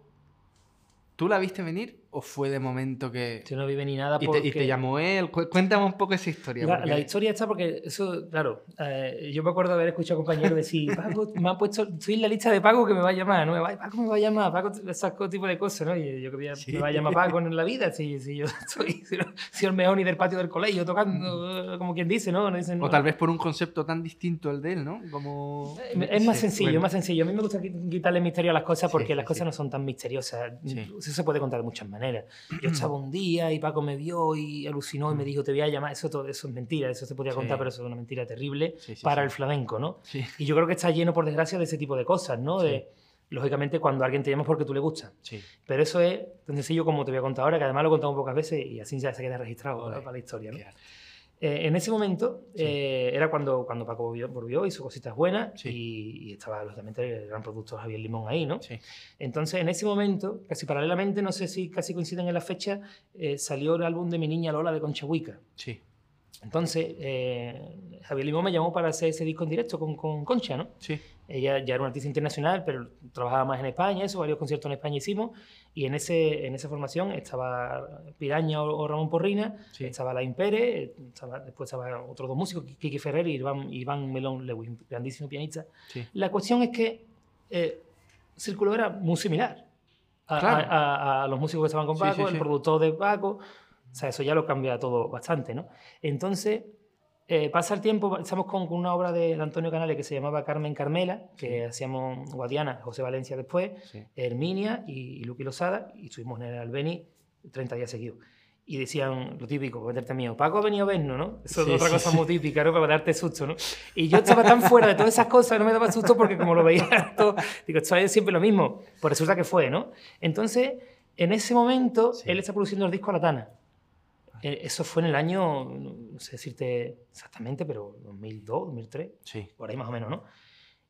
¿tú la viste venir? O fue de momento que... Yo no vive ni nada y, porque... te, y te llamó él. Cu- Cuéntame un poco esa historia. La, porque- la historia está porque eso, claro, eh, yo me acuerdo de haber escuchado a compañeros decir, Paco, me han puesto, estoy en la lista de Paco que me va a llamar, ¿no? Me va- Paco me va a llamar, Paco, esas tipo de cosas, ¿no? Y yo que a- Sí. me va a llamar Paco en la vida, si, si yo soy, si no- el mejor ni del patio del colegio tocando, como quien dice, ¿no? No dicen, O tal vez por un concepto tan distinto al de él, ¿no? Como... Es más Sí, sencillo, bueno. más sencillo. A mí me gusta qui- quitarle misterio a las cosas porque Sí, las cosas no son tan misteriosas. Eso se puede contar de muchas maneras. Yo estaba un día y Paco me vio y alucinó y me dijo, te voy a llamar. Eso, todo, eso es mentira, eso se podía Sí. contar, pero eso es una mentira terrible Sí, sí, para sí. el flamenco, ¿no? Sí, Y yo creo que está lleno, por desgracia, de ese tipo de cosas, ¿no? Sí. De, lógicamente, cuando alguien te llama es porque tú le gustas. sí. Pero eso es tan sencillo como te voy a contar ahora, que además lo he contado pocas veces y así ya se queda registrado para la historia, ¿no? Eh, en ese momento Sí. eh, era cuando, cuando Paco volvió, volvió, hizo cositas buenas Sí. y, y estaba lógicamente el gran productor Javier Limón ahí, ¿no? Sí. Entonces en ese momento, casi paralelamente, no sé si casi coinciden en la fecha, eh, salió el álbum de Mi Niña Lola de Concha Huica. Sí. Entonces eh, Javier Limón me llamó para hacer ese disco en directo con, con Concha, ¿no? Sí. Ella ya era una artista internacional, pero trabajaba más en España, eso, varios conciertos en España hicimos, y en, ese, en esa formación estaba Piraña o, o Ramón Porrina, Sí. estaba La Impere, estaba, después estaban otros dos músicos, Kiki Ferrer y Iván, Iván Melón Lewis, grandísimo pianista. Sí. La cuestión es que eh, Círculo era muy similar a, Claro. a- a- a los músicos que estaban con Paco, sí, el productor de Paco, o sea, eso ya lo cambia todo bastante, ¿no? Entonces, eh, pasa el tiempo, estamos con, con una obra de, de Antonio Canales que se llamaba Carmen Carmela, que hacíamos Guadiana, José Valencia después, Sí. Herminia y, y Luqui Losada, y estuvimos en el Albeni 30 días seguidos. Y decían lo típico, meterte mío, Paco ha venido a vernos, ¿no? Eso Sí, es otra sí, cosa sí. muy típica, ¿no? Para darte susto, ¿no? Y yo estaba tan fuera de todas esas cosas, no me daba susto porque como lo veía todo, digo, esto es siempre lo mismo. Pues resulta que fue, ¿no? Entonces, en ese momento, Sí. él está produciendo el disco Latana. Eh, Eso fue en el año, no sé decirte exactamente, pero 2002, 2003 Sí. por ahí más o menos, ¿no?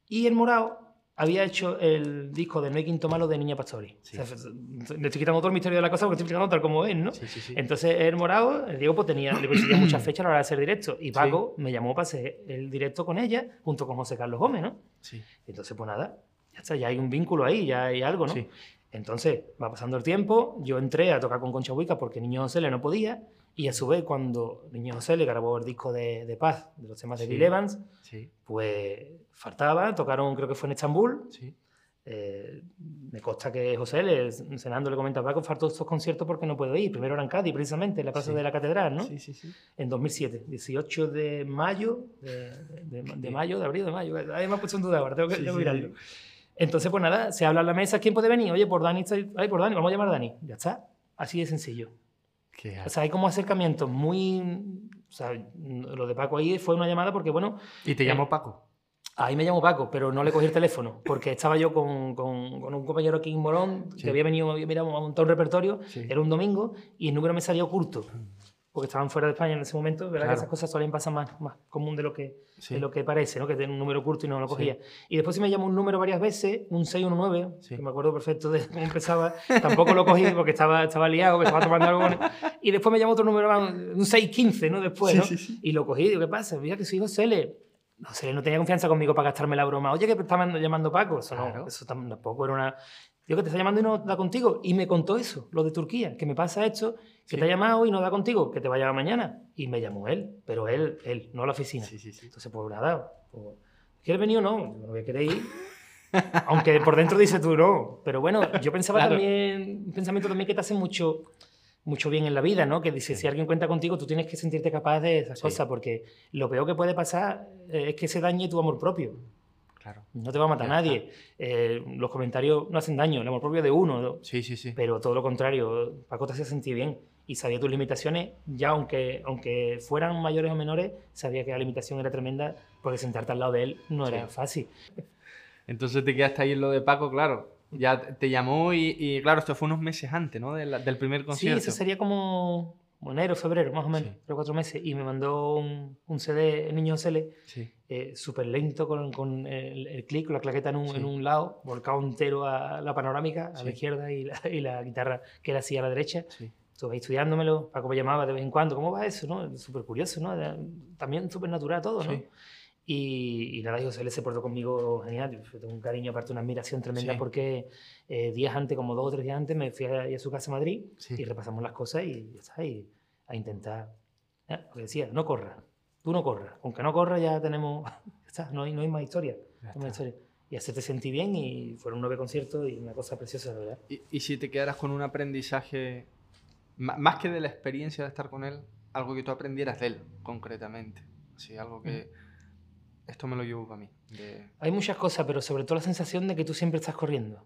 Y el Morao había hecho el disco de No hay quinto malo de Niña Pastori. Sí. O sea, le estoy quitando todo el misterio de la cosa porque estoy explicando tal como es, ¿no? Sí, sí, sí. Entonces el Morao, el Diego, pues tenía, le coincidía muchas fechas a la hora de hacer directo. Y Paco me llamó para hacer el directo con ella, junto con José Carlos Gómez, ¿no? Sí. Entonces, pues nada, ya está, ya hay un vínculo ahí, ya hay algo, ¿no? Sí. Entonces, va pasando el tiempo, yo entré a tocar con Concha Huica porque Niño José le no podía, y a su vez, cuando Niño José le grabó el disco de, de Paz, de los temas de Sí. Bill Evans, Sí. pues faltaba, tocaron, creo que fue en Estambul. Sí. Eh, me consta que José, le, cenando, le comenta a Paco, faltó estos conciertos porque no puedo ir. Primero era en Cádiz, precisamente, en la plaza de la Catedral, ¿no? Sí, sí, sí. En 2007, 18 de mayo, de, de- de mayo, de abril, de mayo. Además, me he puesto en duda ahora, tengo que, tengo mirarlo. Entonces, pues nada, se habla en la mesa, ¿quién puede venir? Oye, por Dani, estoy, ay, por Dani, vamos a llamar a Dani. Ya está, así de sencillo. Qué O sea, hay como acercamientos muy... O sea, lo de Paco ahí fue una llamada porque, bueno, ¿Y te llamó Paco? Ahí me llamo Paco, pero no le cogí el teléfono, porque estaba yo con, con- con un compañero aquí en Morón, Sí. que había venido había mirado, a montar un repertorio, Sí. era un domingo, y el número me salía oculto, porque estaban fuera de España en ese momento, ¿verdad? Claro. Que esas cosas suelen pasar más, más común de lo que, Sí. de lo que parece, ¿no? Que tiene un número oculto y no lo Sí. cogía. Y después sí me llamó un número varias veces, un 619, Sí. que me acuerdo perfecto de cómo empezaba, tampoco lo cogí porque estaba, estaba liado, que estaba tomando algo. con él. Y después me llamó otro número, un 615, ¿no? Después, Sí, ¿no? sí, sí. Y lo cogí, digo, ¿qué pasa? Mira que soy José L. José L no tenía confianza conmigo para gastarme la broma. Oye, que estaban llamando Paco. Eso, Claro. no, eso tam- tampoco era una... Digo, que te está llamando y no da contigo. Y me contó eso, lo de Turquía, que me pasa esto, que Sí. te ha llamado y no da contigo, que te va a llamar mañana. Y me llamó él, pero él, él, no la oficina. Sí, sí. Entonces, pues nada, pues, ¿quieres venir o no? Querer ir. Aunque por dentro dice tú no. Pero bueno, yo pensaba Claro. también, un pensamiento también que te hace mucho, mucho bien en la vida, ¿no? Que dice, si alguien cuenta contigo, tú tienes que sentirte capaz de esas cosas, porque lo peor que puede pasar eh, es que se dañe tu amor propio. Claro. No te va a matar Ya nadie. Eh, los comentarios no hacen daño, el amor propio de uno, ¿no? Sí, sí, sí. pero todo lo contrario, Paco te hacía sentir bien y sabía tus limitaciones, ya aunque, aunque fueran mayores o menores, sabía que la limitación era tremenda, porque sentarte al lado de él no era Sí. fácil. Entonces te quedaste ahí en lo de Paco, claro. Ya te llamó y, y, claro, esto fue unos meses antes, ¿no? Del, del primer Sí, concierto. eso sería como enero, febrero, más o menos, Sí. tres o cuatro meses, y me mandó un, un CD, el Niño Cele, Sí. eh, súper lento, con, con el, el clic, la claqueta en un, Sí. en un lado, volcado entero a la panorámica, a la izquierda, y la, y la guitarra que era así a la derecha. Estuve estudiándomelo, Paco me llamaba de vez en cuando, ¿cómo va eso? no? Súper curioso, ¿no? También súper natural todo, ¿no? Sí. Y, nada, José le se portó conmigo genial. Yo tengo un cariño, aparte una admiración tremenda porque eh, días antes, como dos o tres días antes, me fui a, a su casa a Madrid y repasamos las cosas y, y a intentar. ¿eh? Porque decía, no corra, tú no corras. Aunque no corra ya tenemos, no, hay, no hay más historia. No hay más historia y hacerte sentir bien y fueron nueve conciertos y una cosa preciosa, verdad. ¿Y, y si te quedaras con un aprendizaje, más que de la experiencia de estar con él, algo que tú aprendieras de él concretamente? Así, algo que... Mm. Esto me lo llevo para mí. Hay muchas cosas, pero sobre todo la sensación de que tú siempre estás corriendo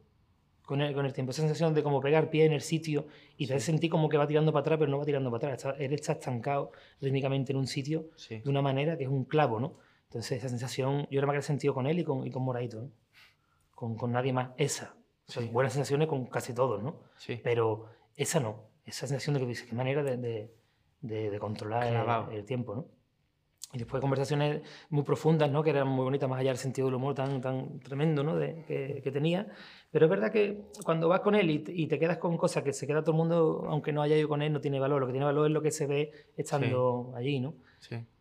con el, con el tiempo. Esa sensación de como pegar pie en el sitio y te sentí como que va tirando para atrás, pero no va tirando para atrás. él está estancado rítmicamente en un sitio de una manera que es un clavo, ¿no? Entonces esa sensación, yo era más que el sentido con él y con, y con Moraito, con, con, nadie más. Esa. buenas sensaciones con casi todos, ¿no? Sí. Pero esa no. Esa sensación de que dices, qué manera de, de, de, controlar el, tiempo, ¿no? Y después conversaciones muy profundas, ¿no? que eran muy bonitas, más allá del sentido del humor tan, tan tremendo ¿no? de, que, que, tenía. Pero es verdad que cuando vas con él y, y, te quedas con cosas que se queda todo el mundo, aunque no haya ido con él, no tiene valor. Lo que tiene valor es lo que se ve estando allí. ¿no?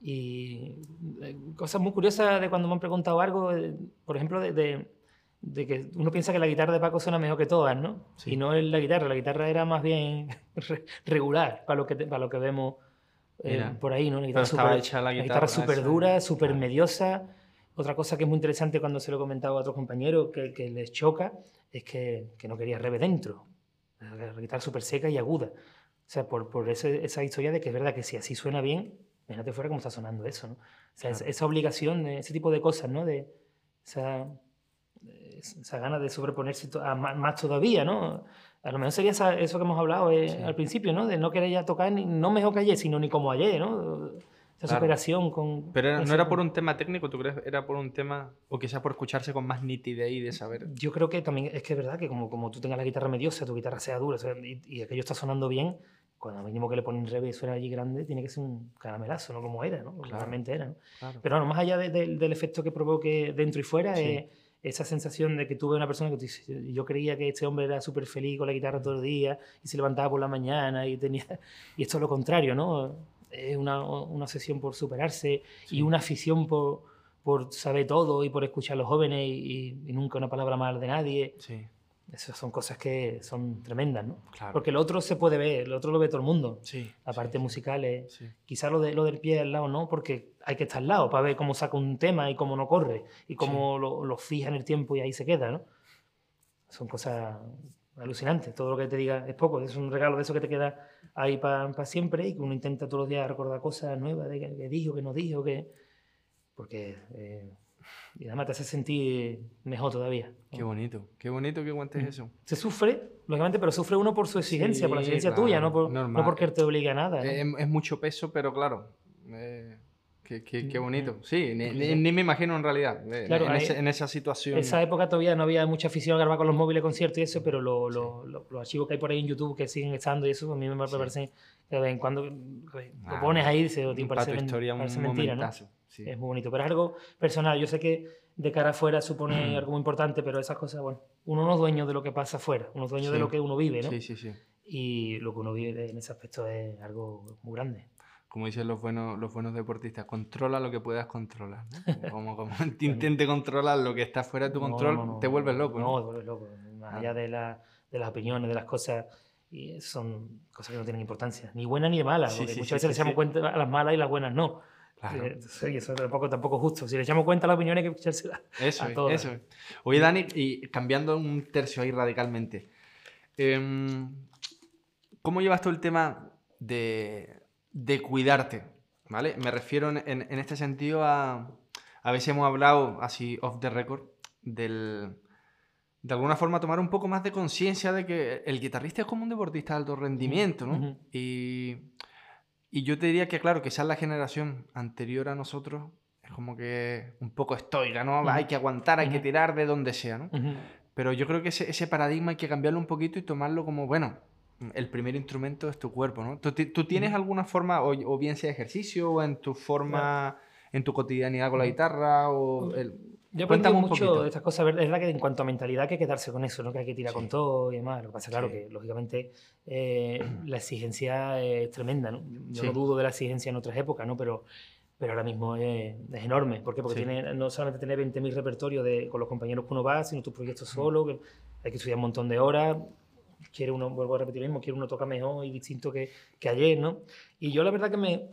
Y eh, cosas muy curiosas de cuando me han preguntado algo, eh, por ejemplo, de, de, que uno piensa que la guitarra de Paco suena mejor que todas, ¿no? Y no es la guitarra, la guitarra era más bien regular para lo que, para lo que vemos eh, por ahí, ¿no? La guitarra, super, la guitarra, súper dura, súper mediosa. Otra cosa que es muy interesante cuando se lo he comentado a otros compañeros que, que les choca es que, que no quería rebe dentro. La guitarra súper seca y aguda. O sea, por, por ese, esa historia de que es verdad que si así suena bien, Imagínate fuera cómo está sonando eso, ¿no? O sea, esa obligación, ese tipo de cosas, ¿no? De esa, esa gana de sobreponerse a más, todavía, ¿no? A lo mejor sería eso que hemos hablado eh, al principio, ¿no? De no querer ya tocar ni, no mejor que ayer, sino ni como ayer, ¿no? Esa superación con... Pero no era por un tema técnico, ¿tú crees? Era por un tema, o quizás por escucharse con más nitidez y de saber... Yo creo que también es que es verdad que como, como tú tengas la guitarra mediosa, tu guitarra sea dura, y, y aquello está sonando bien, cuando mínimo que le ponen revés y suena allí grande, tiene que ser un caramelazo, ¿no? Como era, ¿no? Realmente era, ¿no? Pero bueno, más allá del efecto que provoque dentro y fuera, esa sensación de que tuve una persona que yo creía que este hombre era súper feliz con la guitarra todo el día y se levantaba por la mañana y tenía... Y esto es lo contrario, ¿no? Es una, una sesión por superarse y una afición por, por saber todo y por escuchar a los jóvenes y, y nunca una palabra mal de nadie. Sí. Esas son cosas que son tremendas, ¿no? Porque el otro se puede ver, el otro lo ve todo el mundo. Sí. La parte musical es... Quizá lo, de, lo del pie al lado no, porque hay que estar al lado para ver cómo saca un tema y cómo no corre y cómo lo, lo, fija en el tiempo y ahí se queda, ¿no? Son cosas alucinantes. Todo lo que te diga es poco. Es un regalo de eso que te queda ahí para siempre y que uno intenta todos los días recordar cosas nuevas de que, dijo, que no dijo, que... Porque... Eh, y además te hace sentir mejor todavía. Qué bonito, qué bonito que aguantes mm. eso. Se sufre, lógicamente, pero sufre uno por su exigencia, por la exigencia tuya, no, por, no porque te obligue a nada. Es, mucho peso, pero claro. Eh, qué, qué, qué, bonito. Mm. Sí, ni, ni, me imagino en realidad. Eh, claro, en, esa situación. En esa época todavía no había mucha afición a grabar con los móviles, conciertos y eso, pero lo, lo, los archivos que hay por ahí en YouTube que siguen estando y eso, a mí me parece que de vez en cuando lo ah, pones ahí dice, oh, parece, historia, parece un mentira, ¿no? Es muy bonito, pero es algo personal. Yo sé que de cara afuera supone algo muy importante, pero esas cosas, bueno, uno no es dueño de lo que pasa afuera, uno es dueño de lo que uno vive, ¿no? Sí, sí, sí. Y lo que uno vive en ese aspecto es algo muy grande. Como dicen los buenos, los buenos deportistas, controla lo que puedas controlar. Como, como te intente controlar lo que está fuera de tu control, te vuelves loco. No, te vuelves loco. Más ah. allá de, la, de las opiniones, de las cosas y son cosas que no tienen importancia, ni buenas ni malas, porque muchas veces le echamos cuenta a las malas y las buenas no. Claro. Eh, eso tampoco, tampoco es justo. Si le echamos cuenta a la opinión hay que escuchársela. Eso, a eso. Oye, Dani, y cambiando un tercio ahí radicalmente, em, ¿cómo llevas tú el tema de, de cuidarte? ¿Vale? Me refiero en, en, este sentido a. A veces hemos hablado, así off the record, del. De alguna forma tomar un poco más de conciencia de que el guitarrista es como un deportista de alto rendimiento, ¿no? Y y yo te diría que, claro, es la generación anterior a nosotros, es como que un poco estoica, ¿no? Hay que aguantar, hay que tirar de donde sea, ¿no? Pero yo creo que ese, ese, paradigma hay que cambiarlo un poquito y tomarlo como, bueno, el primer instrumento es tu cuerpo, ¿no? ¿Tú, tú tienes alguna forma, o, bien sea ejercicio, o en tu forma, en tu cotidianidad con la guitarra, o el, yo aprendí mucho de estas cosas. Es verdad que en cuanto a mentalidad hay que quedarse con eso, ¿no? que hay que tirar con todo y demás. Lo que pasa, claro, que lógicamente eh, la exigencia es tremenda. ¿no? Yo no dudo de la exigencia en otras épocas, ¿no? pero, pero ahora mismo es, es enorme. ¿Por qué? Porque Sí. tiene, no solamente tener 20.000 repertorios de, con los compañeros que uno va, sino tus proyectos solo, que hay que estudiar un montón de horas. Quiere uno, vuelvo a repetir lo mismo, quiere uno toca mejor y distinto que, que ayer, ¿no? Y yo la verdad que me...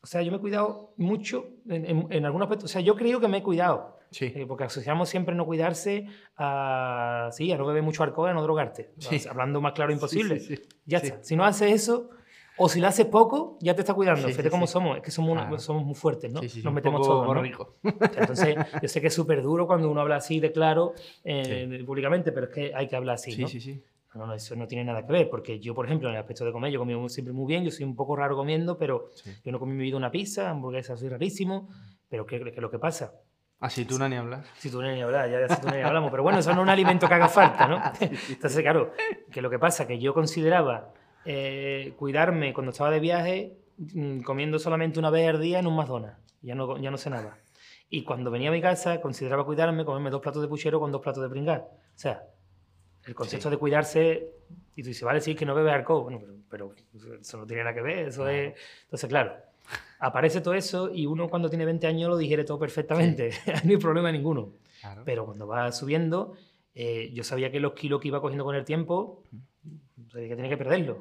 O sea, yo me he cuidado mucho en, en, en algunos aspectos. O sea, yo creo que me he cuidado. Sí. Eh, porque asociamos siempre no cuidarse a, sí, a no beber mucho alcohol, a no drogarte. Sí. Hablando más claro imposible. Sí. Ya está. Si no haces eso, o si lo haces poco, ya te está cuidando. Fíjate cómo somos, es que somos, Claro. somos muy fuertes, ¿no? Nos metemos todos. ¿no? borrico. Entonces, yo sé que es súper duro cuando uno habla así de claro eh, públicamente, pero es que hay que hablar así, Sí, ¿no? sí, sí. No, no, eso no tiene nada que ver, porque yo, por ejemplo, en el aspecto de comer, yo comí siempre muy bien, yo soy un poco raro comiendo, pero Sí. yo no comí en mi vida una pizza, hamburguesa, soy rarísimo, pero ¿qué, qué es lo que pasa? Aceituna ni hablar. Tú ni hablas, ya de aceituna ni hablamos, pero bueno, eso no es un alimento que haga falta, ¿no? Entonces, claro, que lo que pasa que yo consideraba eh, cuidarme cuando estaba de viaje mm, comiendo solamente una vez al día en un McDonald's, ya no, ya no cenaba. Y cuando venía a mi casa, consideraba cuidarme comerme dos platos de puchero con dos platos de pringar. O sea, el concepto Sí. de cuidarse, y tú dices, vale, sí, que no bebes alcohol. Bueno, pero, pero eso no tiene nada que ver, eso es... Entonces, claro, aparece todo eso y uno cuando tiene 20 años lo digiere todo perfectamente, no hay problema ninguno. Claro. Pero cuando va subiendo, eh, yo sabía que los kilos que iba cogiendo con el tiempo, sabía que tenía que perderlos.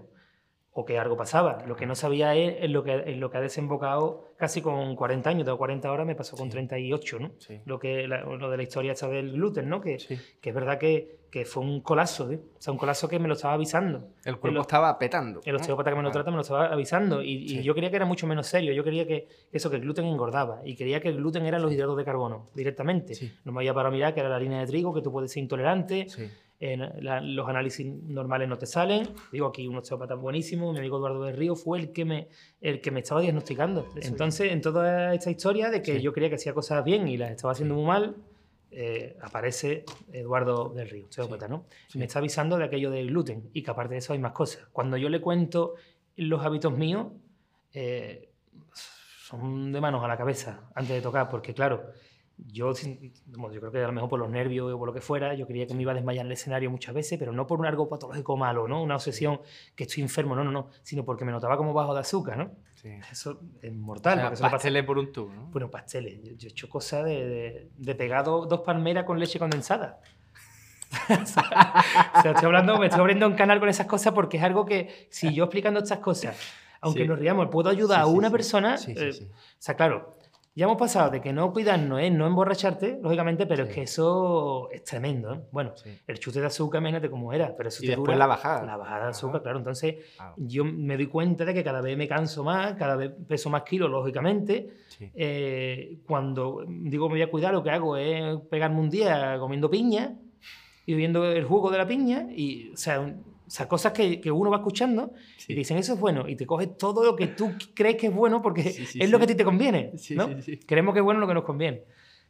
O que algo pasaba. Lo que no sabía es en lo que, lo que ha desembocado casi con 40 años. Tengo 40 ahora, me pasó con Sí. 38, ¿no? Sí. Lo, que, la- lo de la historia esta del gluten, ¿no? Que, Sí. que es verdad que, que fue un colapso, ¿eh? O sea, un colapso que me lo estaba avisando. El cuerpo estaba petando. El ¿no? osteópata que me lo trata me lo estaba avisando y, y yo creía que era mucho menos serio. Yo creía que eso, que el gluten engordaba y creía que el gluten eran los hidratos de carbono directamente. No me había parado a mirar que era la harina de trigo, que tú puedes ser intolerante. Eh, la- los análisis normales no te salen. Digo, aquí un osteópata buenísimo, mi amigo Eduardo del Río fue el que me, el que me estaba diagnosticando. Entonces, en toda esta historia de que Sí. yo creía que hacía cosas bien y las estaba haciendo muy mal, eh, aparece Eduardo del Río, osteópata, ¿no? Sí. Me está avisando de aquello del gluten y que aparte de eso hay más cosas. Cuando yo le cuento los hábitos míos, eh, son de manos a la cabeza antes de tocar, porque claro, yo, yo creo que a lo mejor por los nervios o por lo que fuera, yo creía que me iba a desmayar en el escenario muchas veces, pero no por un algo patológico malo, ¿no? Una obsesión que estoy enfermo, no, no, no, sino porque me notaba como bajo de azúcar, ¿no? Sí. Eso es O mortal. sea, eso le pasa- pasteles por un tubo, ¿no? bueno, pasteles. Yo, yo he hecho cosas de, de, de pegar do- dos palmeras con leche condensada. o sea, estoy hablando, me estoy abriendo un canal con esas cosas porque es algo que, si yo explicando estas cosas, aunque Sí. nos riamos, puedo ayudar Sí, a una persona. Eh, sí. O sea, claro, ya hemos pasado de que no cuidarnos es no emborracharte, lógicamente, pero es Sí. que eso es tremendo. ¿eh? Bueno, Sí. el chute de azúcar, imagínate cómo era, pero eso Y te después dura- la bajada. La bajada de azúcar, claro. Entonces, yo me doy cuenta de que cada vez me canso más, cada vez peso más kilos, lógicamente. Sí. Eh, cuando digo me voy a cuidar, lo que hago es pegarme un día comiendo piña y bebiendo el jugo de la piña. Y, o sea, un- o sea, cosas que, que uno va escuchando Sí. y dicen eso es bueno. Y te coges todo lo que tú crees que es bueno porque Sí, sí, es lo que a ti te conviene. ¿no? Creemos que es bueno lo que nos conviene.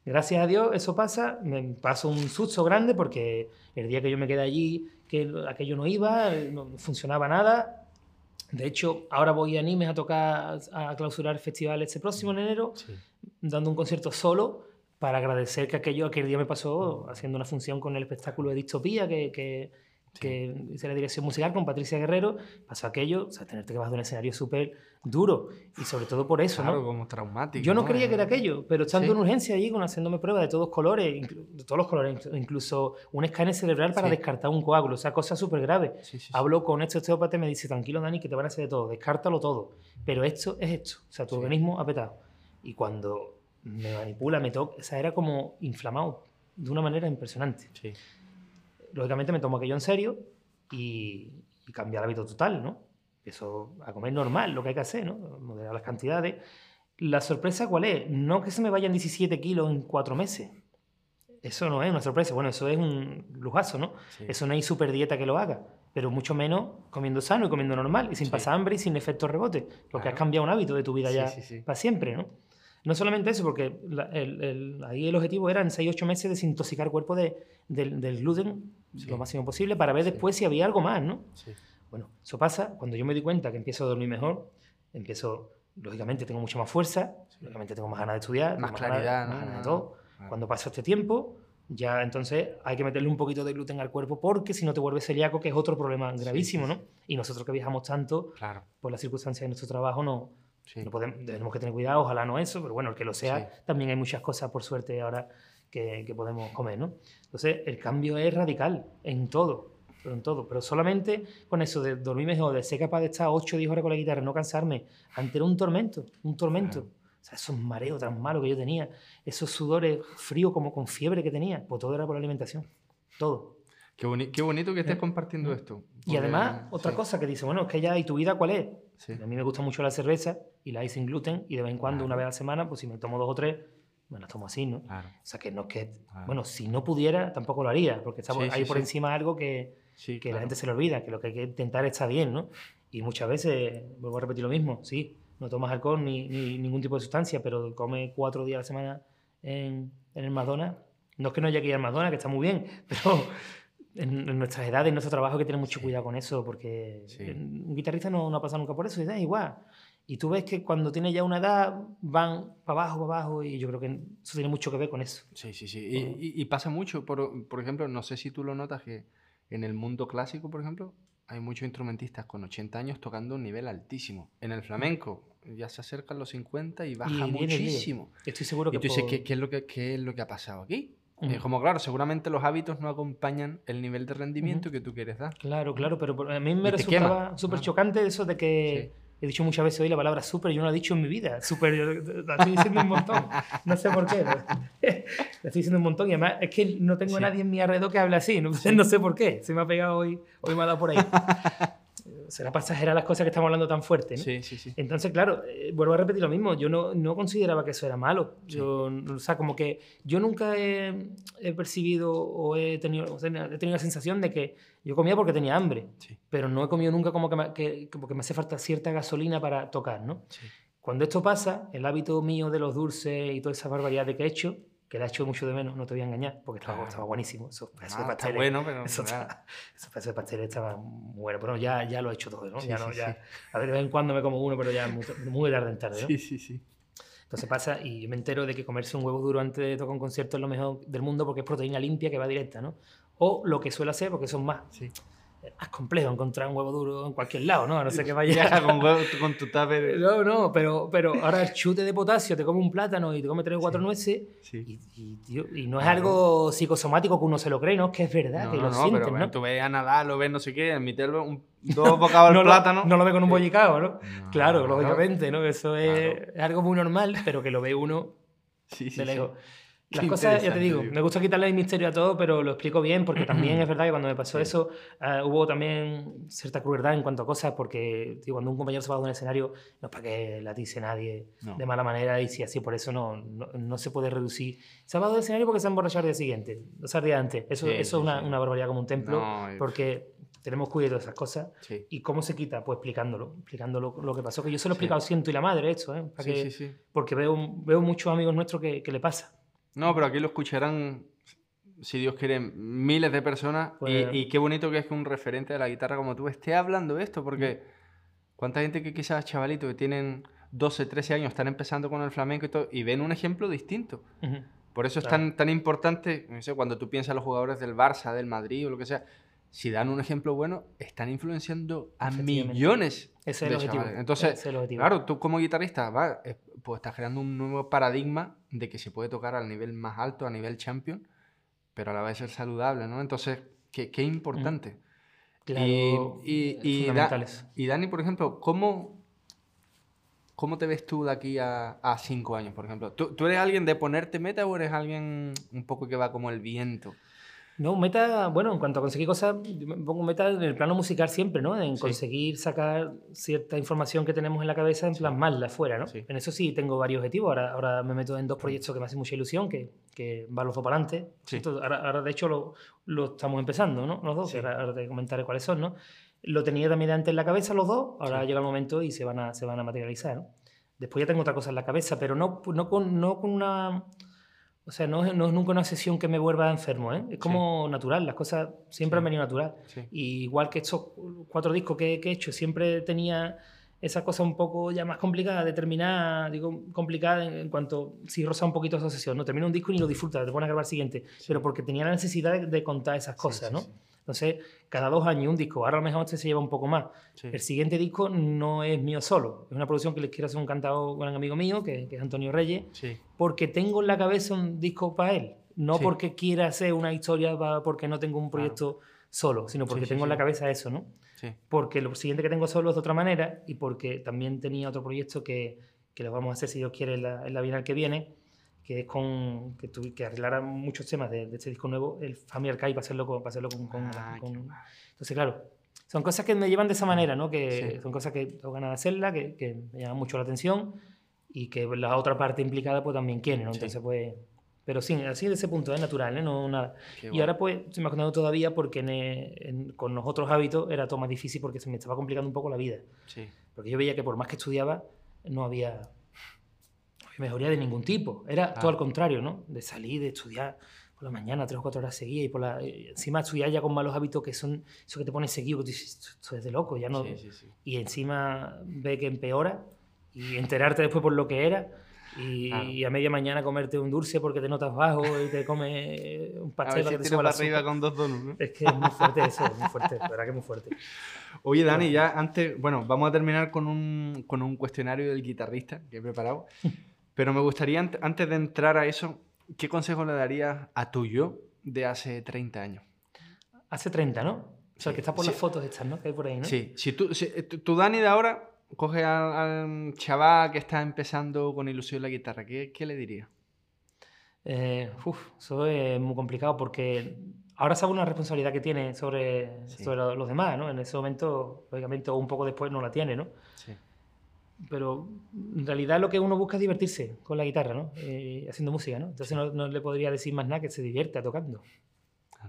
Gracias a Dios eso pasa. Me paso un susto grande porque el día que yo me quedé allí, que aquello no iba, no funcionaba nada. De hecho, ahora voy a Nimes a tocar, a clausurar el festival este próximo en enero, dando un concierto solo para agradecer que aquello aquel día me pasó haciendo una función con el espectáculo de Distopía que, que, que hice la dirección musical con Patricia Guerrero. Pasó aquello, o sea, tenerte que bajar de un escenario súper duro y sobre todo por eso, Claro, ¿no? como traumático. Yo no creía Eh, que era aquello, pero estando Sí. en urgencia allí, con haciéndome pruebas de todos colores, de todos los colores, inclu- incluso un escáner cerebral para Sí. descartar un coágulo, o sea, cosas súper graves. Sí, sí, sí. Hablo con este osteópata y me dice, tranquilo, Dani, que te van a hacer de todo, descártalo todo. Pero esto es esto, o sea, tu Sí. organismo ha petado. Y cuando me manipula, me toca, o sea, era como inflamado de una manera impresionante. Sí. Lógicamente me tomo aquello en serio y, y cambiar el hábito total, ¿no? Eso a comer normal, lo que hay que hacer, ¿no? Moderar las cantidades. La sorpresa, ¿cuál es? No que se me vayan 17 kilos en cuatro meses. Eso no es una sorpresa. Bueno, eso es un lujazo, ¿no? Sí. Eso no hay super dieta que lo haga. Pero mucho menos comiendo sano y comiendo normal y sin Sí. pasar hambre y sin efecto rebote. Porque has Claro. cambiado un hábito de tu vida Sí, ya para siempre, ¿no? No solamente eso, porque la- el, el- ahí el objetivo era en 6-8 meses desintoxicar el cuerpo de, del, del gluten Sí. lo máximo posible para ver Sí. después si había algo más, ¿no? Sí. Bueno, eso pasa cuando yo me di cuenta que empiezo a dormir mejor, empiezo, lógicamente tengo mucha más fuerza, lógicamente tengo más ganas de estudiar, Más ganas- claridad, más ganas de todo. Cuando pasa este tiempo, ya entonces hay que meterle un poquito de gluten al cuerpo porque si no te vuelves celíaco, que es otro problema gravísimo, ¿no? Y nosotros que viajamos tanto, Claro. por las circunstancias de nuestro trabajo, no, No podemos, tenemos que tener cuidado, ojalá no eso, pero bueno, el que lo sea, también hay muchas cosas, por suerte, ahora que, que, podemos comer, ¿no? Entonces, el cambio es radical en todo, pero en todo. Pero solamente con eso de dormir mejor, de ser capaz de estar 8 o 10 horas con la guitarra, no cansarme, ante un tormento, un tormento. O sea, esos mareos tan malos que yo tenía, esos sudores fríos como con fiebre que tenía, pues todo era por la alimentación, todo. Qué, qué bonito que estés eh, compartiendo esto. Y además, otra cosa que dice, bueno, es que ya, ¿y tu vida cuál es? A mí me gusta mucho la cerveza y la hay sin gluten y de vez en cuando, una vez a la semana, pues si me tomo dos o tres, bueno, tomo así, ¿no? O sea, que no es que, bueno, si no pudiera, tampoco lo haría, porque está ahí por encima algo que, que la gente se le olvida, que lo que hay que intentar está bien, ¿no? Y muchas veces, vuelvo a repetir lo mismo, sí, no tomas alcohol ni, ni ningún tipo de sustancia, pero come cuatro días a la semana en, en el McDonald's. No es que no haya que ir al McDonald's, que está muy bien, pero en, nuestras edades, en nuestro trabajo, hay que tener mucho cuidado con eso, porque un guitarrista no, no, ha pasado nunca por eso, y es igual. Y tú ves que cuando tiene ya una edad, van para abajo, para abajo, y yo creo que eso tiene mucho que ver con eso. Sí, sí, sí. Y, y, pasa mucho, por, por, ejemplo, no sé si tú lo notas que en el mundo clásico, por ejemplo, hay muchos instrumentistas con 80 años tocando un nivel altísimo. En el flamenco ya se acercan los 50 y baja muchísimo. Estoy seguro que... Y tú dices, ¿qué, ¿qué, es lo que, ¿qué es lo que ha pasado aquí? Como, claro, seguramente los hábitos no acompañan el nivel de rendimiento que tú quieres dar. Claro, claro, pero a mí me resultaba súper chocante eso de que he dicho muchas veces hoy la palabra súper yo no la he dicho en mi vida. Súper, la estoy diciendo un montón. No sé por qué. la estoy diciendo un montón y además es que no tengo a nadie en mi alrededor que hable así. No, no sé por qué. Se me ha pegado hoy, hoy me ha dado por ahí será para exagerar las cosas que estamos hablando tan fuerte. ¿no? Sí, sí, sí. Entonces, claro, eh, vuelvo a repetir lo mismo. Yo no, no consideraba que eso era malo. Yo, o sea, como que yo nunca he, he percibido o he tenido, he tenido la sensación de que yo comía porque tenía hambre, pero no he comido nunca como que me, que, me hace falta cierta gasolina para tocar, ¿no? Cuando esto pasa, el hábito mío de los dulces y toda esa barbaridad que he hecho, que la he hecho mucho de menos, no te voy a engañar, porque estaba, estaba buenísimo. Eso, eso ah, está bueno, pero... Eso, esos de pasteles estaban bueno, pero ya, ya lo he hecho todo, ¿no? ya no ya, A ver, de vez en cuando me como uno, pero ya muy, muy tarde en tarde, ¿no? Sí, sí, sí. Entonces pasa y me entero de que comerse un huevo duro antes de tocar un concierto es lo mejor del mundo porque es proteína limpia que va directa, ¿no? O lo que suele hacer, porque son más. Sí es complejo encontrar un huevo duro en cualquier lado, ¿no? A no ser que vaya con, huevo, con tu tape No, no, pero, pero ahora el chute de potasio, te come un plátano y te come tres o cuatro nueces Y, y, no es algo psicosomático que uno se lo cree, ¿no? Es que es verdad, que lo no, pero, ¿no? Tú ves a Nadal, lo ves no sé qué, meterlo un, dos bocados de plátano. no lo ve con un bollicao, ¿no? claro, lógicamente, ¿no? Eso es, es, algo muy normal, pero que lo ve uno sí, sí, de lejos. Las cosas, ya te digo, me gusta quitarle el misterio a todo, pero lo explico bien porque también es verdad que cuando me pasó eso ah, hubo también cierta crueldad en cuanto a cosas porque cuando un compañero se va de un escenario no es para que la dice nadie de mala manera y si así por eso no, no, se puede reducir. Se va del escenario porque se ha emborrachado el día siguiente, o sea, el día antes. Eso, eso es una, una, barbaridad como un templo porque tenemos cuidado de esas cosas. ¿Y cómo se quita? Pues explicándolo, explicándolo lo que pasó. Que yo se lo he explicado ciento y la madre esto, ¿eh? porque veo, veo muchos amigos nuestros que, que le pasa. No, pero aquí lo escucharán, si Dios quiere, miles de personas. Y, pues qué bonito que es que un referente de la guitarra como tú esté hablando esto, porque cuánta gente que quizás chavalitos que tienen 12, 13 años están empezando con el flamenco y todo, y ven un ejemplo distinto. Por eso es tan, tan importante, no sé, cuando tú piensas en los jugadores del Barça, del Madrid o lo que sea, si dan un ejemplo bueno, están influenciando a millones Ese de chavales. Entonces, claro, tú como guitarrista va, pues estás creando un nuevo paradigma de que se puede tocar al nivel más alto, a nivel champion, pero a la vez ser saludable, ¿no? Entonces, qué, qué importante. Claro, y, y, y, Dani, por ejemplo, ¿cómo, ¿cómo te ves tú de aquí a, a cinco años, por ejemplo? ¿Tú, ¿Tú eres alguien de ponerte meta o eres alguien un poco que va como el viento? No, meta, bueno, en cuanto a conseguir cosas, me pongo meta en el plano musical siempre, ¿no? En conseguir sacar cierta información que tenemos en la cabeza en plasmarla afuera, ¿no? En eso sí tengo varios objetivos. Ahora, ahora me meto en dos proyectos que me hacen mucha ilusión, que, que van los dos para adelante. Ahora, ahora, de hecho, lo, lo, estamos empezando, ¿no? Los dos, ahora, te comentaré cuáles son, ¿no? Lo tenía también antes en la cabeza los dos, ahora llega el momento y se van a, se van a materializar, ¿no? Después ya tengo otra cosa en la cabeza, pero no, no, con, no con una o sea, no es, no es, nunca una sesión que me vuelva enfermo, ¿eh? Es como natural, las cosas siempre han venido natural. Y igual que estos cuatro discos que, que, he hecho, siempre tenía esa cosa un poco ya más complicada de terminar, digo, complicada en, cuanto si roza un poquito esa sesión, ¿no? Termina un disco y ni lo disfrutas, te pones a grabar el siguiente, pero porque tenía la necesidad de, contar esas cosas, ¿no? Entonces, cada dos años un disco. Ahora a lo mejor este se lleva un poco más. El siguiente disco no es mío solo. Es una producción que les quiero hacer un cantado con un amigo mío, que, es Antonio Reyes, porque tengo en la cabeza un disco para él. No porque quiera hacer una historia porque no tengo un proyecto solo, sino porque tengo en la cabeza eso, ¿no? Porque lo siguiente que tengo solo es de otra manera y porque también tenía otro proyecto que, que lo vamos a hacer, si Dios quiere, en la, en la Bienal que viene, que es con que, que arreglara muchos temas de, este disco nuevo, el Family Archive, para hacerlo con... Para hacerlo con, con, ah, Entonces, claro, son cosas que me llevan de esa manera, ¿no? Que son cosas que tengo ganas de hacerla, que, que, me llaman mucho la atención y que la otra parte implicada pues también quiere, ¿no? Entonces, pues pero sí, así de ese punto, es natural, ¿eh? no nada. y ahora pues estoy imaginando todavía porque con los otros hábitos era todo más difícil porque se me estaba complicando un poco la vida. Sí. Porque yo veía que por más que estudiaba no había, mejoría de ningún tipo. Era todo al contrario, ¿no? De salir, de estudiar por la mañana, tres o cuatro horas seguidas y por la, encima estudiar ya con malos hábitos que son eso que te pones seguido, que tú dices, esto es de loco, ya no... Sí, sí, y encima ve que empeora y enterarte después por lo que era y, a media mañana comerte un dulce porque te notas bajo y te comes un pastel a ver si para arriba con dos donuts. ¿no? Es que es muy fuerte eso, es muy fuerte, la verdad que es muy fuerte. Oye, Dani, ya antes, bueno, vamos a terminar con un, con un cuestionario del guitarrista que he preparado, pero me gustaría, antes de entrar a eso, ¿qué consejo le darías a tu yo de hace 30 años? Hace 30, ¿no? O sea, que está por las fotos estas, ¿no? Que hay por ahí, ¿no? Sí, si tú, si, tu Dani de ahora coge al, chaval que está empezando con ilusión la guitarra, ¿qué, qué le diría? Eh, uf, eso es muy complicado porque ahora sabe una responsabilidad que tiene sobre, sobre los demás, ¿no? En ese momento, lógicamente, o un poco después no la tiene, ¿no? Sí. Pero en realidad lo que uno busca es divertirse con la guitarra, ¿no? Eh, haciendo música, ¿no? Entonces no, no, le podría decir más nada que se divierta tocando.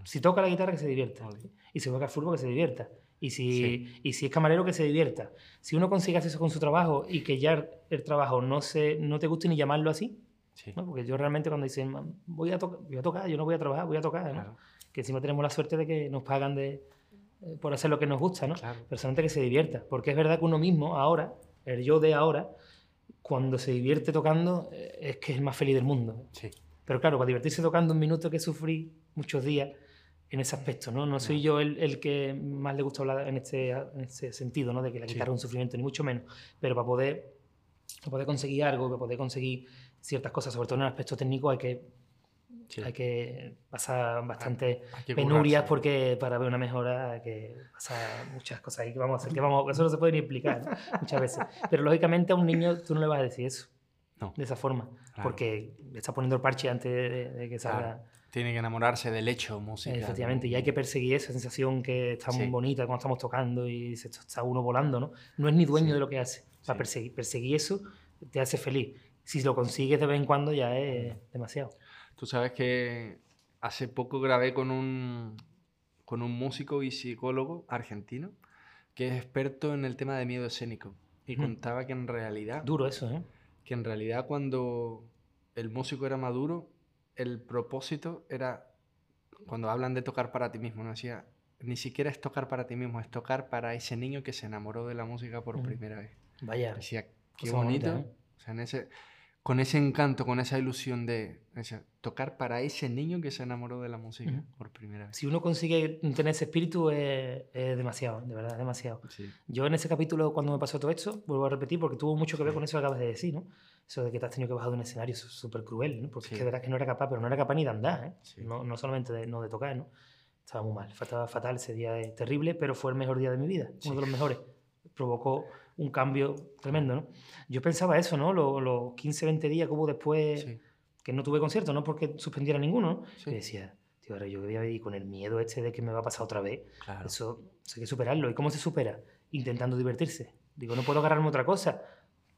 Si toca la guitarra, que se divierta. Y si juega al fútbol, que se divierta. Y si, y si es camarero, que se divierta. Si uno consigue hacer eso con su trabajo y que ya el trabajo no, se, no te guste ni llamarlo así, ¿no? porque yo realmente cuando dicen, voy a, voy a tocar, yo no voy a trabajar, voy a tocar, ¿no? que encima tenemos la suerte de que nos pagan de, eh, por hacer lo que nos gusta, ¿no? Personalmente que se divierta, porque es verdad que uno mismo ahora, el yo de ahora, cuando se divierte tocando, eh, es que es el más feliz del mundo. Sí. Pero claro, para divertirse tocando un minuto que sufrí muchos días, en ese aspecto, ¿no? No soy yo el, el que más le gusta hablar en este, en este sentido, ¿no? De que la guitarra es un sufrimiento, ni mucho menos. Pero para poder, para poder conseguir algo, para poder conseguir ciertas cosas, sobre todo en el aspecto técnico, hay que, hay que pasar bastante penurias porque para ver una mejora hay que pasar muchas cosas ahí que vamos a hacer, que vamos, eso no se puede ni explicar muchas veces. Pero lógicamente a un niño tú no le vas a decir eso. De esa forma, porque le estás poniendo el parche antes de, que salga. Tiene que enamorarse del hecho musical. Efectivamente, y hay que perseguir esa sensación que está muy bonita cuando estamos tocando y se está uno volando, ¿no? No es ni dueño de lo que hace. Para perseguir, perseguir eso te hace feliz. Si lo consigues de vez en cuando ya es demasiado. Tú sabes que hace poco grabé con un, con un músico y psicólogo argentino que es experto en el tema de miedo escénico. Y contaba que en realidad... Duro eso, ¿eh? Que en realidad cuando el músico era maduro, el propósito era, cuando hablan de tocar para ti mismo, no decía, ni siquiera es tocar para ti mismo, es tocar para ese niño que se enamoró de la música por primera vez. Vaya. Decía, qué bonito. ¿eh? O sea, en ese, con ese encanto, con esa ilusión de tocar para ese niño que se enamoró de la música por primera vez. Si uno consigue tener ese espíritu es, demasiado, de verdad, es demasiado. Yo en ese capítulo, cuando me pasó todo esto, vuelvo a repetir, porque tuvo mucho que ver con eso que acabas de decir, ¿no? Eso de que te has tenido que bajar de un escenario súper cruel, ¿no? Porque es que verdad que no era capaz, pero no era capaz ni de andar, ¿eh? No, no, solamente de, no de tocar, ¿no? Estaba muy mal, estaba fatal, ese día es terrible, pero fue el mejor día de mi vida, uno de los mejores. Provocó un cambio tremendo, ¿no? Yo pensaba eso, ¿no? Los, 15, 20 días que hubo después, que no tuve concierto, no porque suspendiera ninguno, ¿no? Y decía, tío, ahora yo voy a ir con el miedo este de que me va a pasar otra vez. Claro. Eso, hay que superarlo. ¿Y cómo se supera? Intentando divertirse. Digo, no puedo agarrarme otra cosa.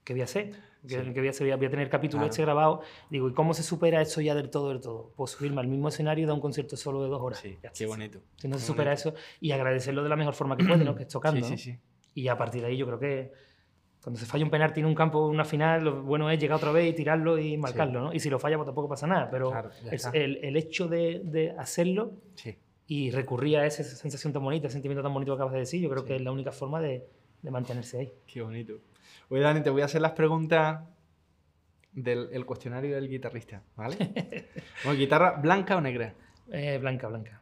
¿qué voy a hacer? Que, voy, a hacer? voy, a tener capítulo este grabado. Digo, ¿y cómo se supera eso ya del todo, del todo? Pues subirme al mismo escenario y dar un concierto solo de dos horas. Sí, qué bonito. Si no se supera eso y agradecerlo de la mejor forma que puede, ¿no? Que es tocando. Sí, sí, sí. Y a partir de ahí yo creo que cuando se falla un penalti en un campo, una final, lo bueno es llegar otra vez y tirarlo y marcarlo, ¿no? Y si lo falla, pues tampoco pasa nada. Pero el, el, hecho de, de hacerlo y recurrir a esa sensación tan bonita, ese sentimiento tan bonito que acabas de decir, yo creo que es la única forma de, de mantenerse ahí. Qué bonito. Oye, Dani, te voy a hacer las preguntas del cuestionario del guitarrista, ¿vale? bueno, ¿Guitarra blanca o negra? Eh, blanca, blanca.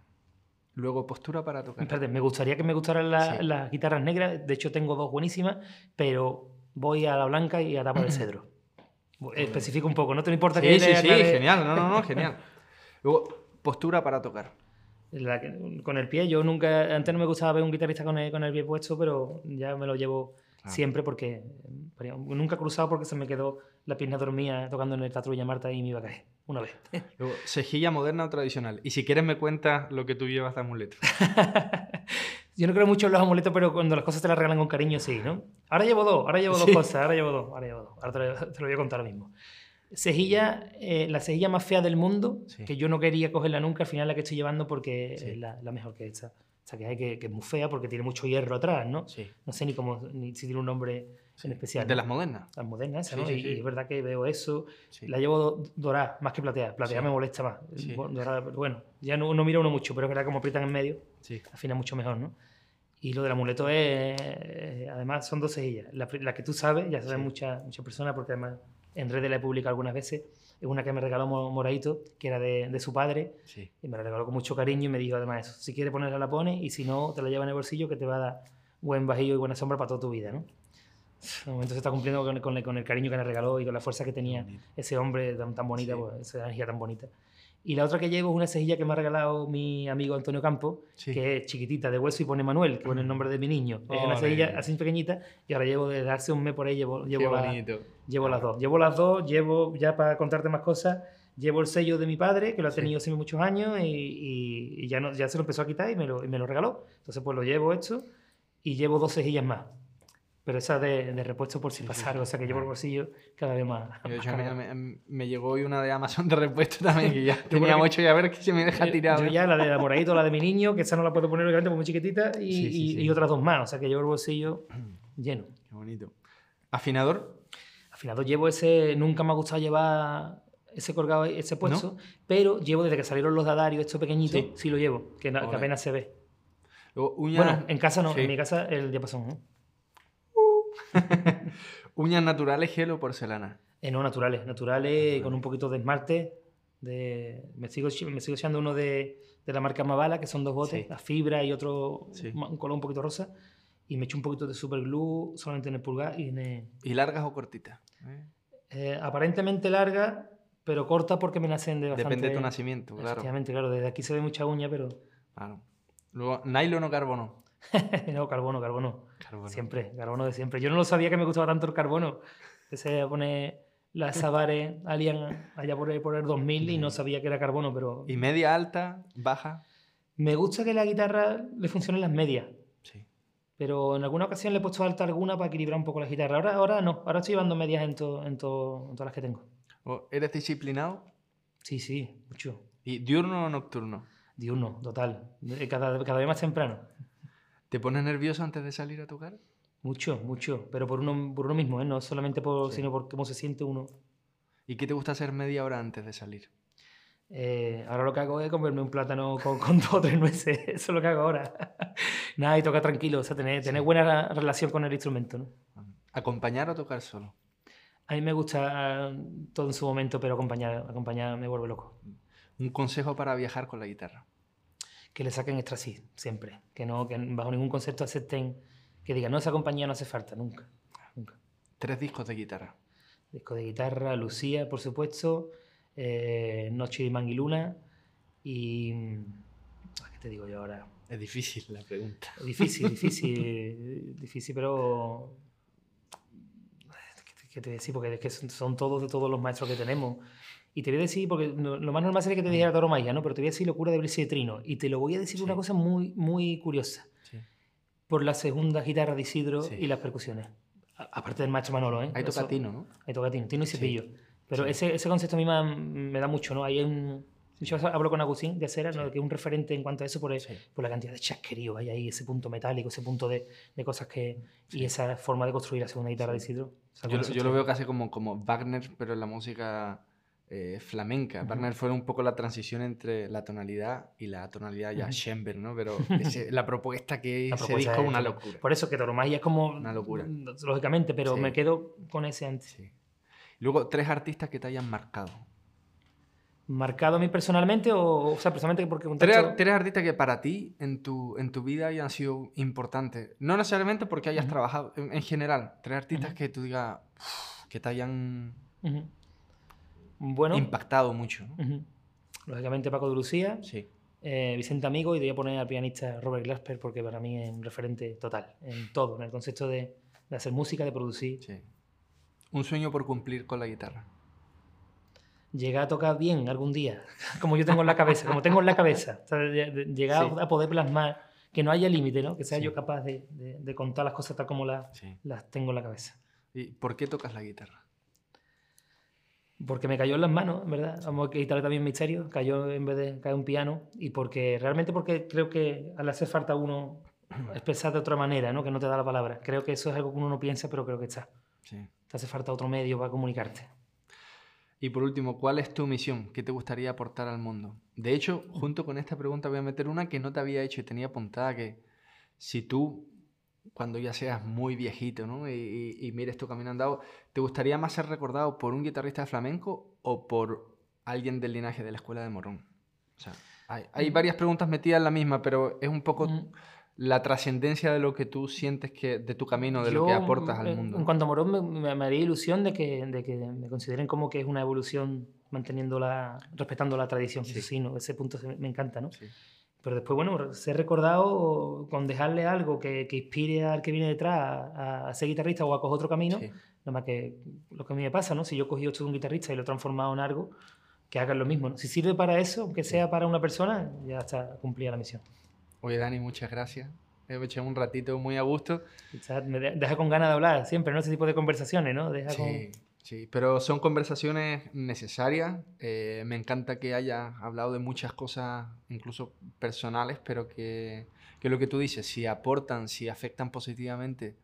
Luego, postura para tocar. Espérate, me gustaría que me gustaran la- Sí. las guitarras negras. De hecho, tengo dos buenísimas, pero voy a la blanca y a tapa de cedro. Especifico un poco, ¿no te importa que Sí, sí, sí, aclare genial. No, no, no, genial. Luego, postura para tocar. la que- con el pie? Yo nunca, antes no me gustaba ver un guitarrista con el, con el pie puesto, pero ya me lo llevo Claro. siempre porque eh, nunca cruzado porque se me quedó la pierna dormida tocando en el Teatro Villa Marta y me iba a caer una vez. Luego, cejilla moderna o tradicional. Y si quieres me cuentas lo que tú llevas de amuleto. Yo no creo mucho en los amuletos, pero cuando las cosas te las regalan con cariño, sí, ¿no? Ahora llevo dos, ahora llevo dos Sí. cosas, ahora llevo dos, ahora llevo dos. Ahora te lo, te lo voy a contar ahora mismo. Cejilla, eh, la cejilla más fea del mundo, Sí. que yo no quería cogerla nunca, al final la que estoy llevando porque Sí. es la, la mejor que esta. Esta que hay, que, que es muy fea porque tiene mucho hierro atrás, ¿no? No sé ni cómo, ni si tiene un nombre. En especial. De las modernas. Las modernas, Sí, ¿no? sí, y, sí. y es verdad que veo eso. La llevo do- dorada, más que plateada. Plateada me molesta más. Dorada, bueno, ya no, no mira uno mucho, pero es verdad que como aprietan en medio, afina mucho mejor, ¿no? Y lo del amuleto es, eh, además, son dos cejillas. La, la que tú sabes, ya saben muchas muchas personas, porque además en redes la he publicado algunas veces, es una que me regaló Mo- Moraito, que era de, de su padre, y me la regaló con mucho cariño y me dijo además eso, si quieres ponerla la pones y si no, te la lleva en el bolsillo que te va a dar buen bajillo y buena sombra para toda tu vida, ¿no? Se está cumpliendo con, con el, con el cariño que me regaló y con la fuerza que tenía ese hombre tan, tan bonita, Sí. pues, esa energía tan bonita. Y la otra que llevo es una cejilla que me ha regalado mi amigo Antonio Campo, Sí. que es chiquitita, de hueso y pone Manuel, que pone el nombre de mi niño. Es una cejilla así pequeñita y ahora llevo de darse un mes por ahí, llevo, llevo, la- llevo las dos. Llevo las dos, llevo, ya para contarte más cosas, llevo el sello de mi padre, que lo ha tenido siempre muchos años y, y- y ya, no, ya se lo empezó a quitar y me lo, y me lo regaló. Entonces pues lo llevo hecho y llevo dos cejillas más. Pero esa de, de repuesto por si pasa algo, o sea que llevo el bolsillo cada vez más. Hecho, me, cargado. me- me llegó hoy una de Amazon de repuesto también, que ya tenía mucho y a ver que se me deja Yo- tirado. Yo ¿eh? ya la de la moradito, la de mi niño, que esa no la puedo poner obviamente porque muy chiquitita, y, Sí, sí, y- sí. y otras dos más. O sea que llevo el bolsillo lleno. Qué bonito. Afinador, Afinador llevo ese, nunca me ha gustado llevar ese colgado, ese puesto, pero llevo desde que salieron los dadarios, estos pequeñitos, Sí. sí, lo llevo, que, que apenas se ve. luego uñas, Bueno, en casa no, en mi casa el diapasón, ¿no? uñas naturales, gel o porcelana. Eh, no, naturales, naturales, con un poquito de esmalte. De, me, sigo, me sigo echando uno de, de la marca Mavala, que son dos botes, Sí. la fibra y otro, Sí. un color un poquito rosa. Y me echo un poquito de super glue solamente en el pulgar y en el- ¿Y largas o cortitas? ¿Eh? eh, aparentemente larga, pero corta porque me nacen de bastante... Depende de tu nacimiento, claro. Efectivamente, claro, desde aquí se ve mucha uña, pero claro. Luego, nylon o carbono. no, carbono, carbono. Carbono. Siempre, carbono de siempre. Yo no lo sabía que me gustaba tanto el carbono. Empecé a poner las Savare Alien allá por el, por el 2000 y no sabía que era carbono, pero ¿Y media alta, baja? me gusta que la guitarra le funcionen las medias. Sí. Pero en alguna ocasión le he puesto alta alguna para equilibrar un poco la guitarra. Ahora, ahora no, ahora estoy llevando medias en, to- en, to- en todas las que tengo. O, ¿Eres disciplinado? Sí, sí, mucho. ¿Y diurno o nocturno? Diurno, total. Eh, Cada, cada vez más temprano. ¿Te pones nervioso antes de salir a tocar? Mucho, mucho. Pero por uno, por uno mismo, ¿eh? No solamente por, Sí. sino por cómo se siente uno. ¿Y qué te gusta hacer media hora antes de salir? Eh, ahora lo que hago es comerme un plátano con, con dos o tres nueces. Eso es lo que hago ahora. Nada, y toca tranquilo. O sea, tener, tener Sí. buena relación con el instrumento, ¿no? ¿Acompañar o tocar solo? A mí me gusta eh, todo en su momento, pero acompañar, acompañar me vuelve loco. Un consejo para viajar con la guitarra. Que le saquen extra sí, siempre. Que no, que bajo ningún concepto acepten que digan, no, esa compañía no hace falta, nunca. Nunca. Tres discos de guitarra. Disco de guitarra, Lucía, por supuesto, eh, Noche de Manguiluna y... ah, ¿Qué te digo yo ahora? Es difícil la pregunta. Difícil, difícil, difícil, pero... ¿Qué te- ¿Qué te voy a decir? Porque es que son, son todos de todos los maestros que tenemos. Y te voy a decir, porque lo más normal sería que te dijera Toro Maya, ¿no? Pero te voy a decir locura de Brice de Trino. Y te lo voy a decir Sí. una cosa muy, muy curiosa. Sí. Por la segunda guitarra de Isidro Sí. y las percusiones. A- Aparte del maestro Manolo, ¿eh? Ahí toca Eso- Tino, ¿no? Ahí toca Tino, Tino y. Cepillo. Pero ese, ese concepto a mí me, me da mucho, ¿no? Hay un... Yo hablo con Agustín de Acera, ¿no? Que es un referente en cuanto a eso por, el- por la cantidad de chasquerío hay ahí, ese punto metálico, ese punto de, de cosas que... Y esa forma de construir la segunda guitarra de Isidro. O sea, Yo, yo lo veo casi como, como Wagner, pero en la música eh, flamenca. Ujú. Wagner fue un poco la transición entre la tonalidad y la tonalidad ya Ujú. Schoenberg, ¿no? Pero ese- la propuesta que La ese disco es una locura. Por eso que Toromagia es como... Una locura. Lógicamente, pero Sí. me quedo con ese antes. Sí. Luego, tres artistas que te hayan marcado. marcado a mí personalmente o, o sea, personalmente porque ¿Tres, artistas que para ti en tu, en tu vida hayan sido importantes? No necesariamente porque hayas trabajado, en, general, tres artistas que tú digas que te hayan bueno, impactado mucho. Lógicamente Paco de Lucía, sí. Eh, Vicente Amigo y voy a poner al pianista Robert Glasper porque para mí es un referente total en todo, en el concepto de, de hacer música, de producir. Sí. Un sueño por cumplir con la guitarra llegar a tocar bien algún día, como yo tengo en la cabeza, como tengo en la cabeza, llegar a poder plasmar, que no haya límite, ¿no? que sea yo capaz de, de, contar las cosas tal como las tengo en la cabeza. ¿Y por qué tocas la guitarra? Porque me cayó en las manos, ¿verdad? Vamos a quitarle también misterio, cayó en vez de caer un piano, y porque realmente porque creo que al hacer falta uno expresar de otra manera, ¿no? que no te da la palabra. Creo que eso es algo que uno no piensa, pero creo que está. Te hace falta otro medio para comunicarte. Y por último, ¿cuál es tu misión? ¿Qué te gustaría aportar al mundo? De hecho, junto con esta pregunta voy a meter una que no te había hecho y tenía apuntada que si tú, cuando ya seas muy viejito ¿no? y, mires tu camino andado, ¿te gustaría más ser recordado por un guitarrista de flamenco o por alguien del linaje de la escuela de Morón? O sea, hay, mm. varias preguntas metidas en la misma, pero es un poco... Mm la trascendencia de lo que tú sientes que de tu camino, de lo que aportas al mundo. En cuanto a Morón, me, haría ilusión de que, de que me consideren como que es una evolución manteniendo la, respetando la tradición. Sí. ¿no? Ese punto me encanta, ¿no? Pero después, bueno, ser recordado con dejarle algo que, que inspire al que viene detrás a, ser guitarrista o a coger otro camino, nada más que lo que a mí me pasa, ¿no? Si yo cogí esto de un guitarrista y lo he transformado en algo, que hagan lo mismo. Si sirve para eso, aunque sea para una persona, ya está cumplida la misión. Oye, Dani, muchas gracias. He hecho un ratito muy a gusto. Me deja con ganas de hablar siempre, ¿no? Ese tipo de conversaciones, ¿no? Deja sí, sí, pero son conversaciones necesarias. Eh, me encanta que haya hablado de muchas cosas, incluso personales, pero que, que, lo que tú dices, si aportan, si afectan positivamente,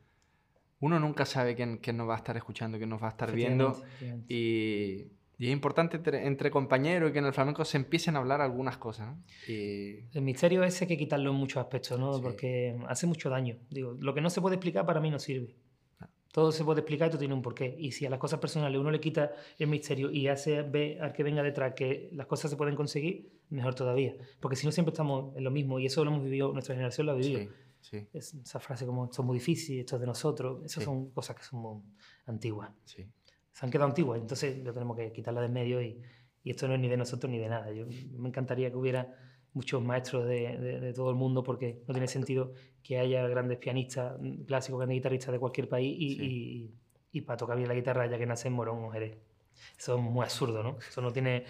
uno nunca sabe quién, quién nos va a estar escuchando, quién nos va a estar viendo. Y y es importante entre, compañeros y que en el flamenco se empiecen a hablar algunas cosas. Y... El misterio ese hay que quitarlo en muchos aspectos, ¿no? Porque hace mucho daño. Digo, lo que no se puede explicar para mí no sirve. Todo se puede explicar y todo tiene un porqué. Y si a las cosas personales uno le quita el misterio y hace ver al que venga detrás que las cosas se pueden conseguir, mejor todavía. Porque si no siempre estamos en lo mismo y eso lo hemos vivido, nuestra generación lo ha vivido. Sí, esa frase como esto es muy difícil, esto es de nosotros, esas son cosas que son muy antiguas. Sí se han quedado antiguas, entonces lo tenemos que quitarla de medio y, y, esto no es ni de nosotros ni de nada. Yo, me encantaría que hubiera muchos maestros de, de, todo el mundo porque no tiene sentido que haya grandes pianistas clásicos, grandes guitarristas de cualquier país y, y, y, para tocar bien la guitarra ya que nace en Morón o Jerez. Eso es muy absurdo, ¿no? Eso no tiene...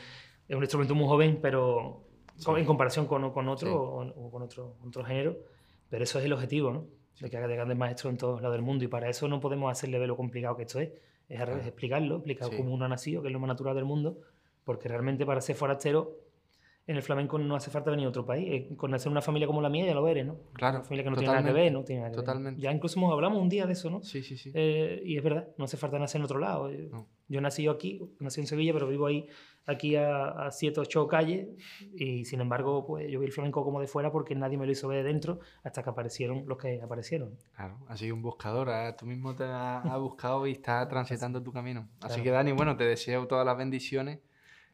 Es un instrumento muy joven, pero en comparación con, con otro o, con otro, otro género, pero eso es el objetivo, ¿no? De que haga de grandes maestros en todos lados del mundo y para eso no podemos hacerle ver lo complicado que esto es es al revés, explicarlo, explicar cómo uno ha nacido, que es lo más natural del mundo, porque realmente para ser forastero en el flamenco no hace falta venir a otro país. Eh, con nacer una familia como la mía ya lo eres, ¿no? Claro. Una familia que no tiene nada que ver, no tiene nada que totalmente. Ya incluso hablamos un día de eso, ¿no? Sí, sí, sí. Eh, y es verdad, no hace falta nacer en otro lado. Yo nací aquí, nací en Sevilla, pero vivo ahí, aquí a, a siete o ocho calles, y sin embargo, pues yo vi el flamenco como de fuera porque nadie me lo hizo ver de dentro hasta que aparecieron los que aparecieron. Claro, has sido un buscador, ¿eh? tú mismo te has, buscado y estás transitando tu camino. Así que Dani, bueno, te deseo todas las bendiciones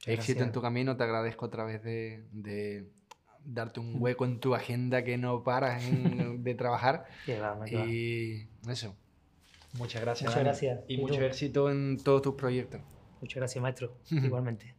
éxito en tu camino. Te agradezco otra vez de, darte un hueco en tu agenda que no paras de trabajar. y eso. Muchas gracias. Muchas gracias. Y, mucho éxito en todos tus proyectos. Muchas gracias, maestro. Igualmente.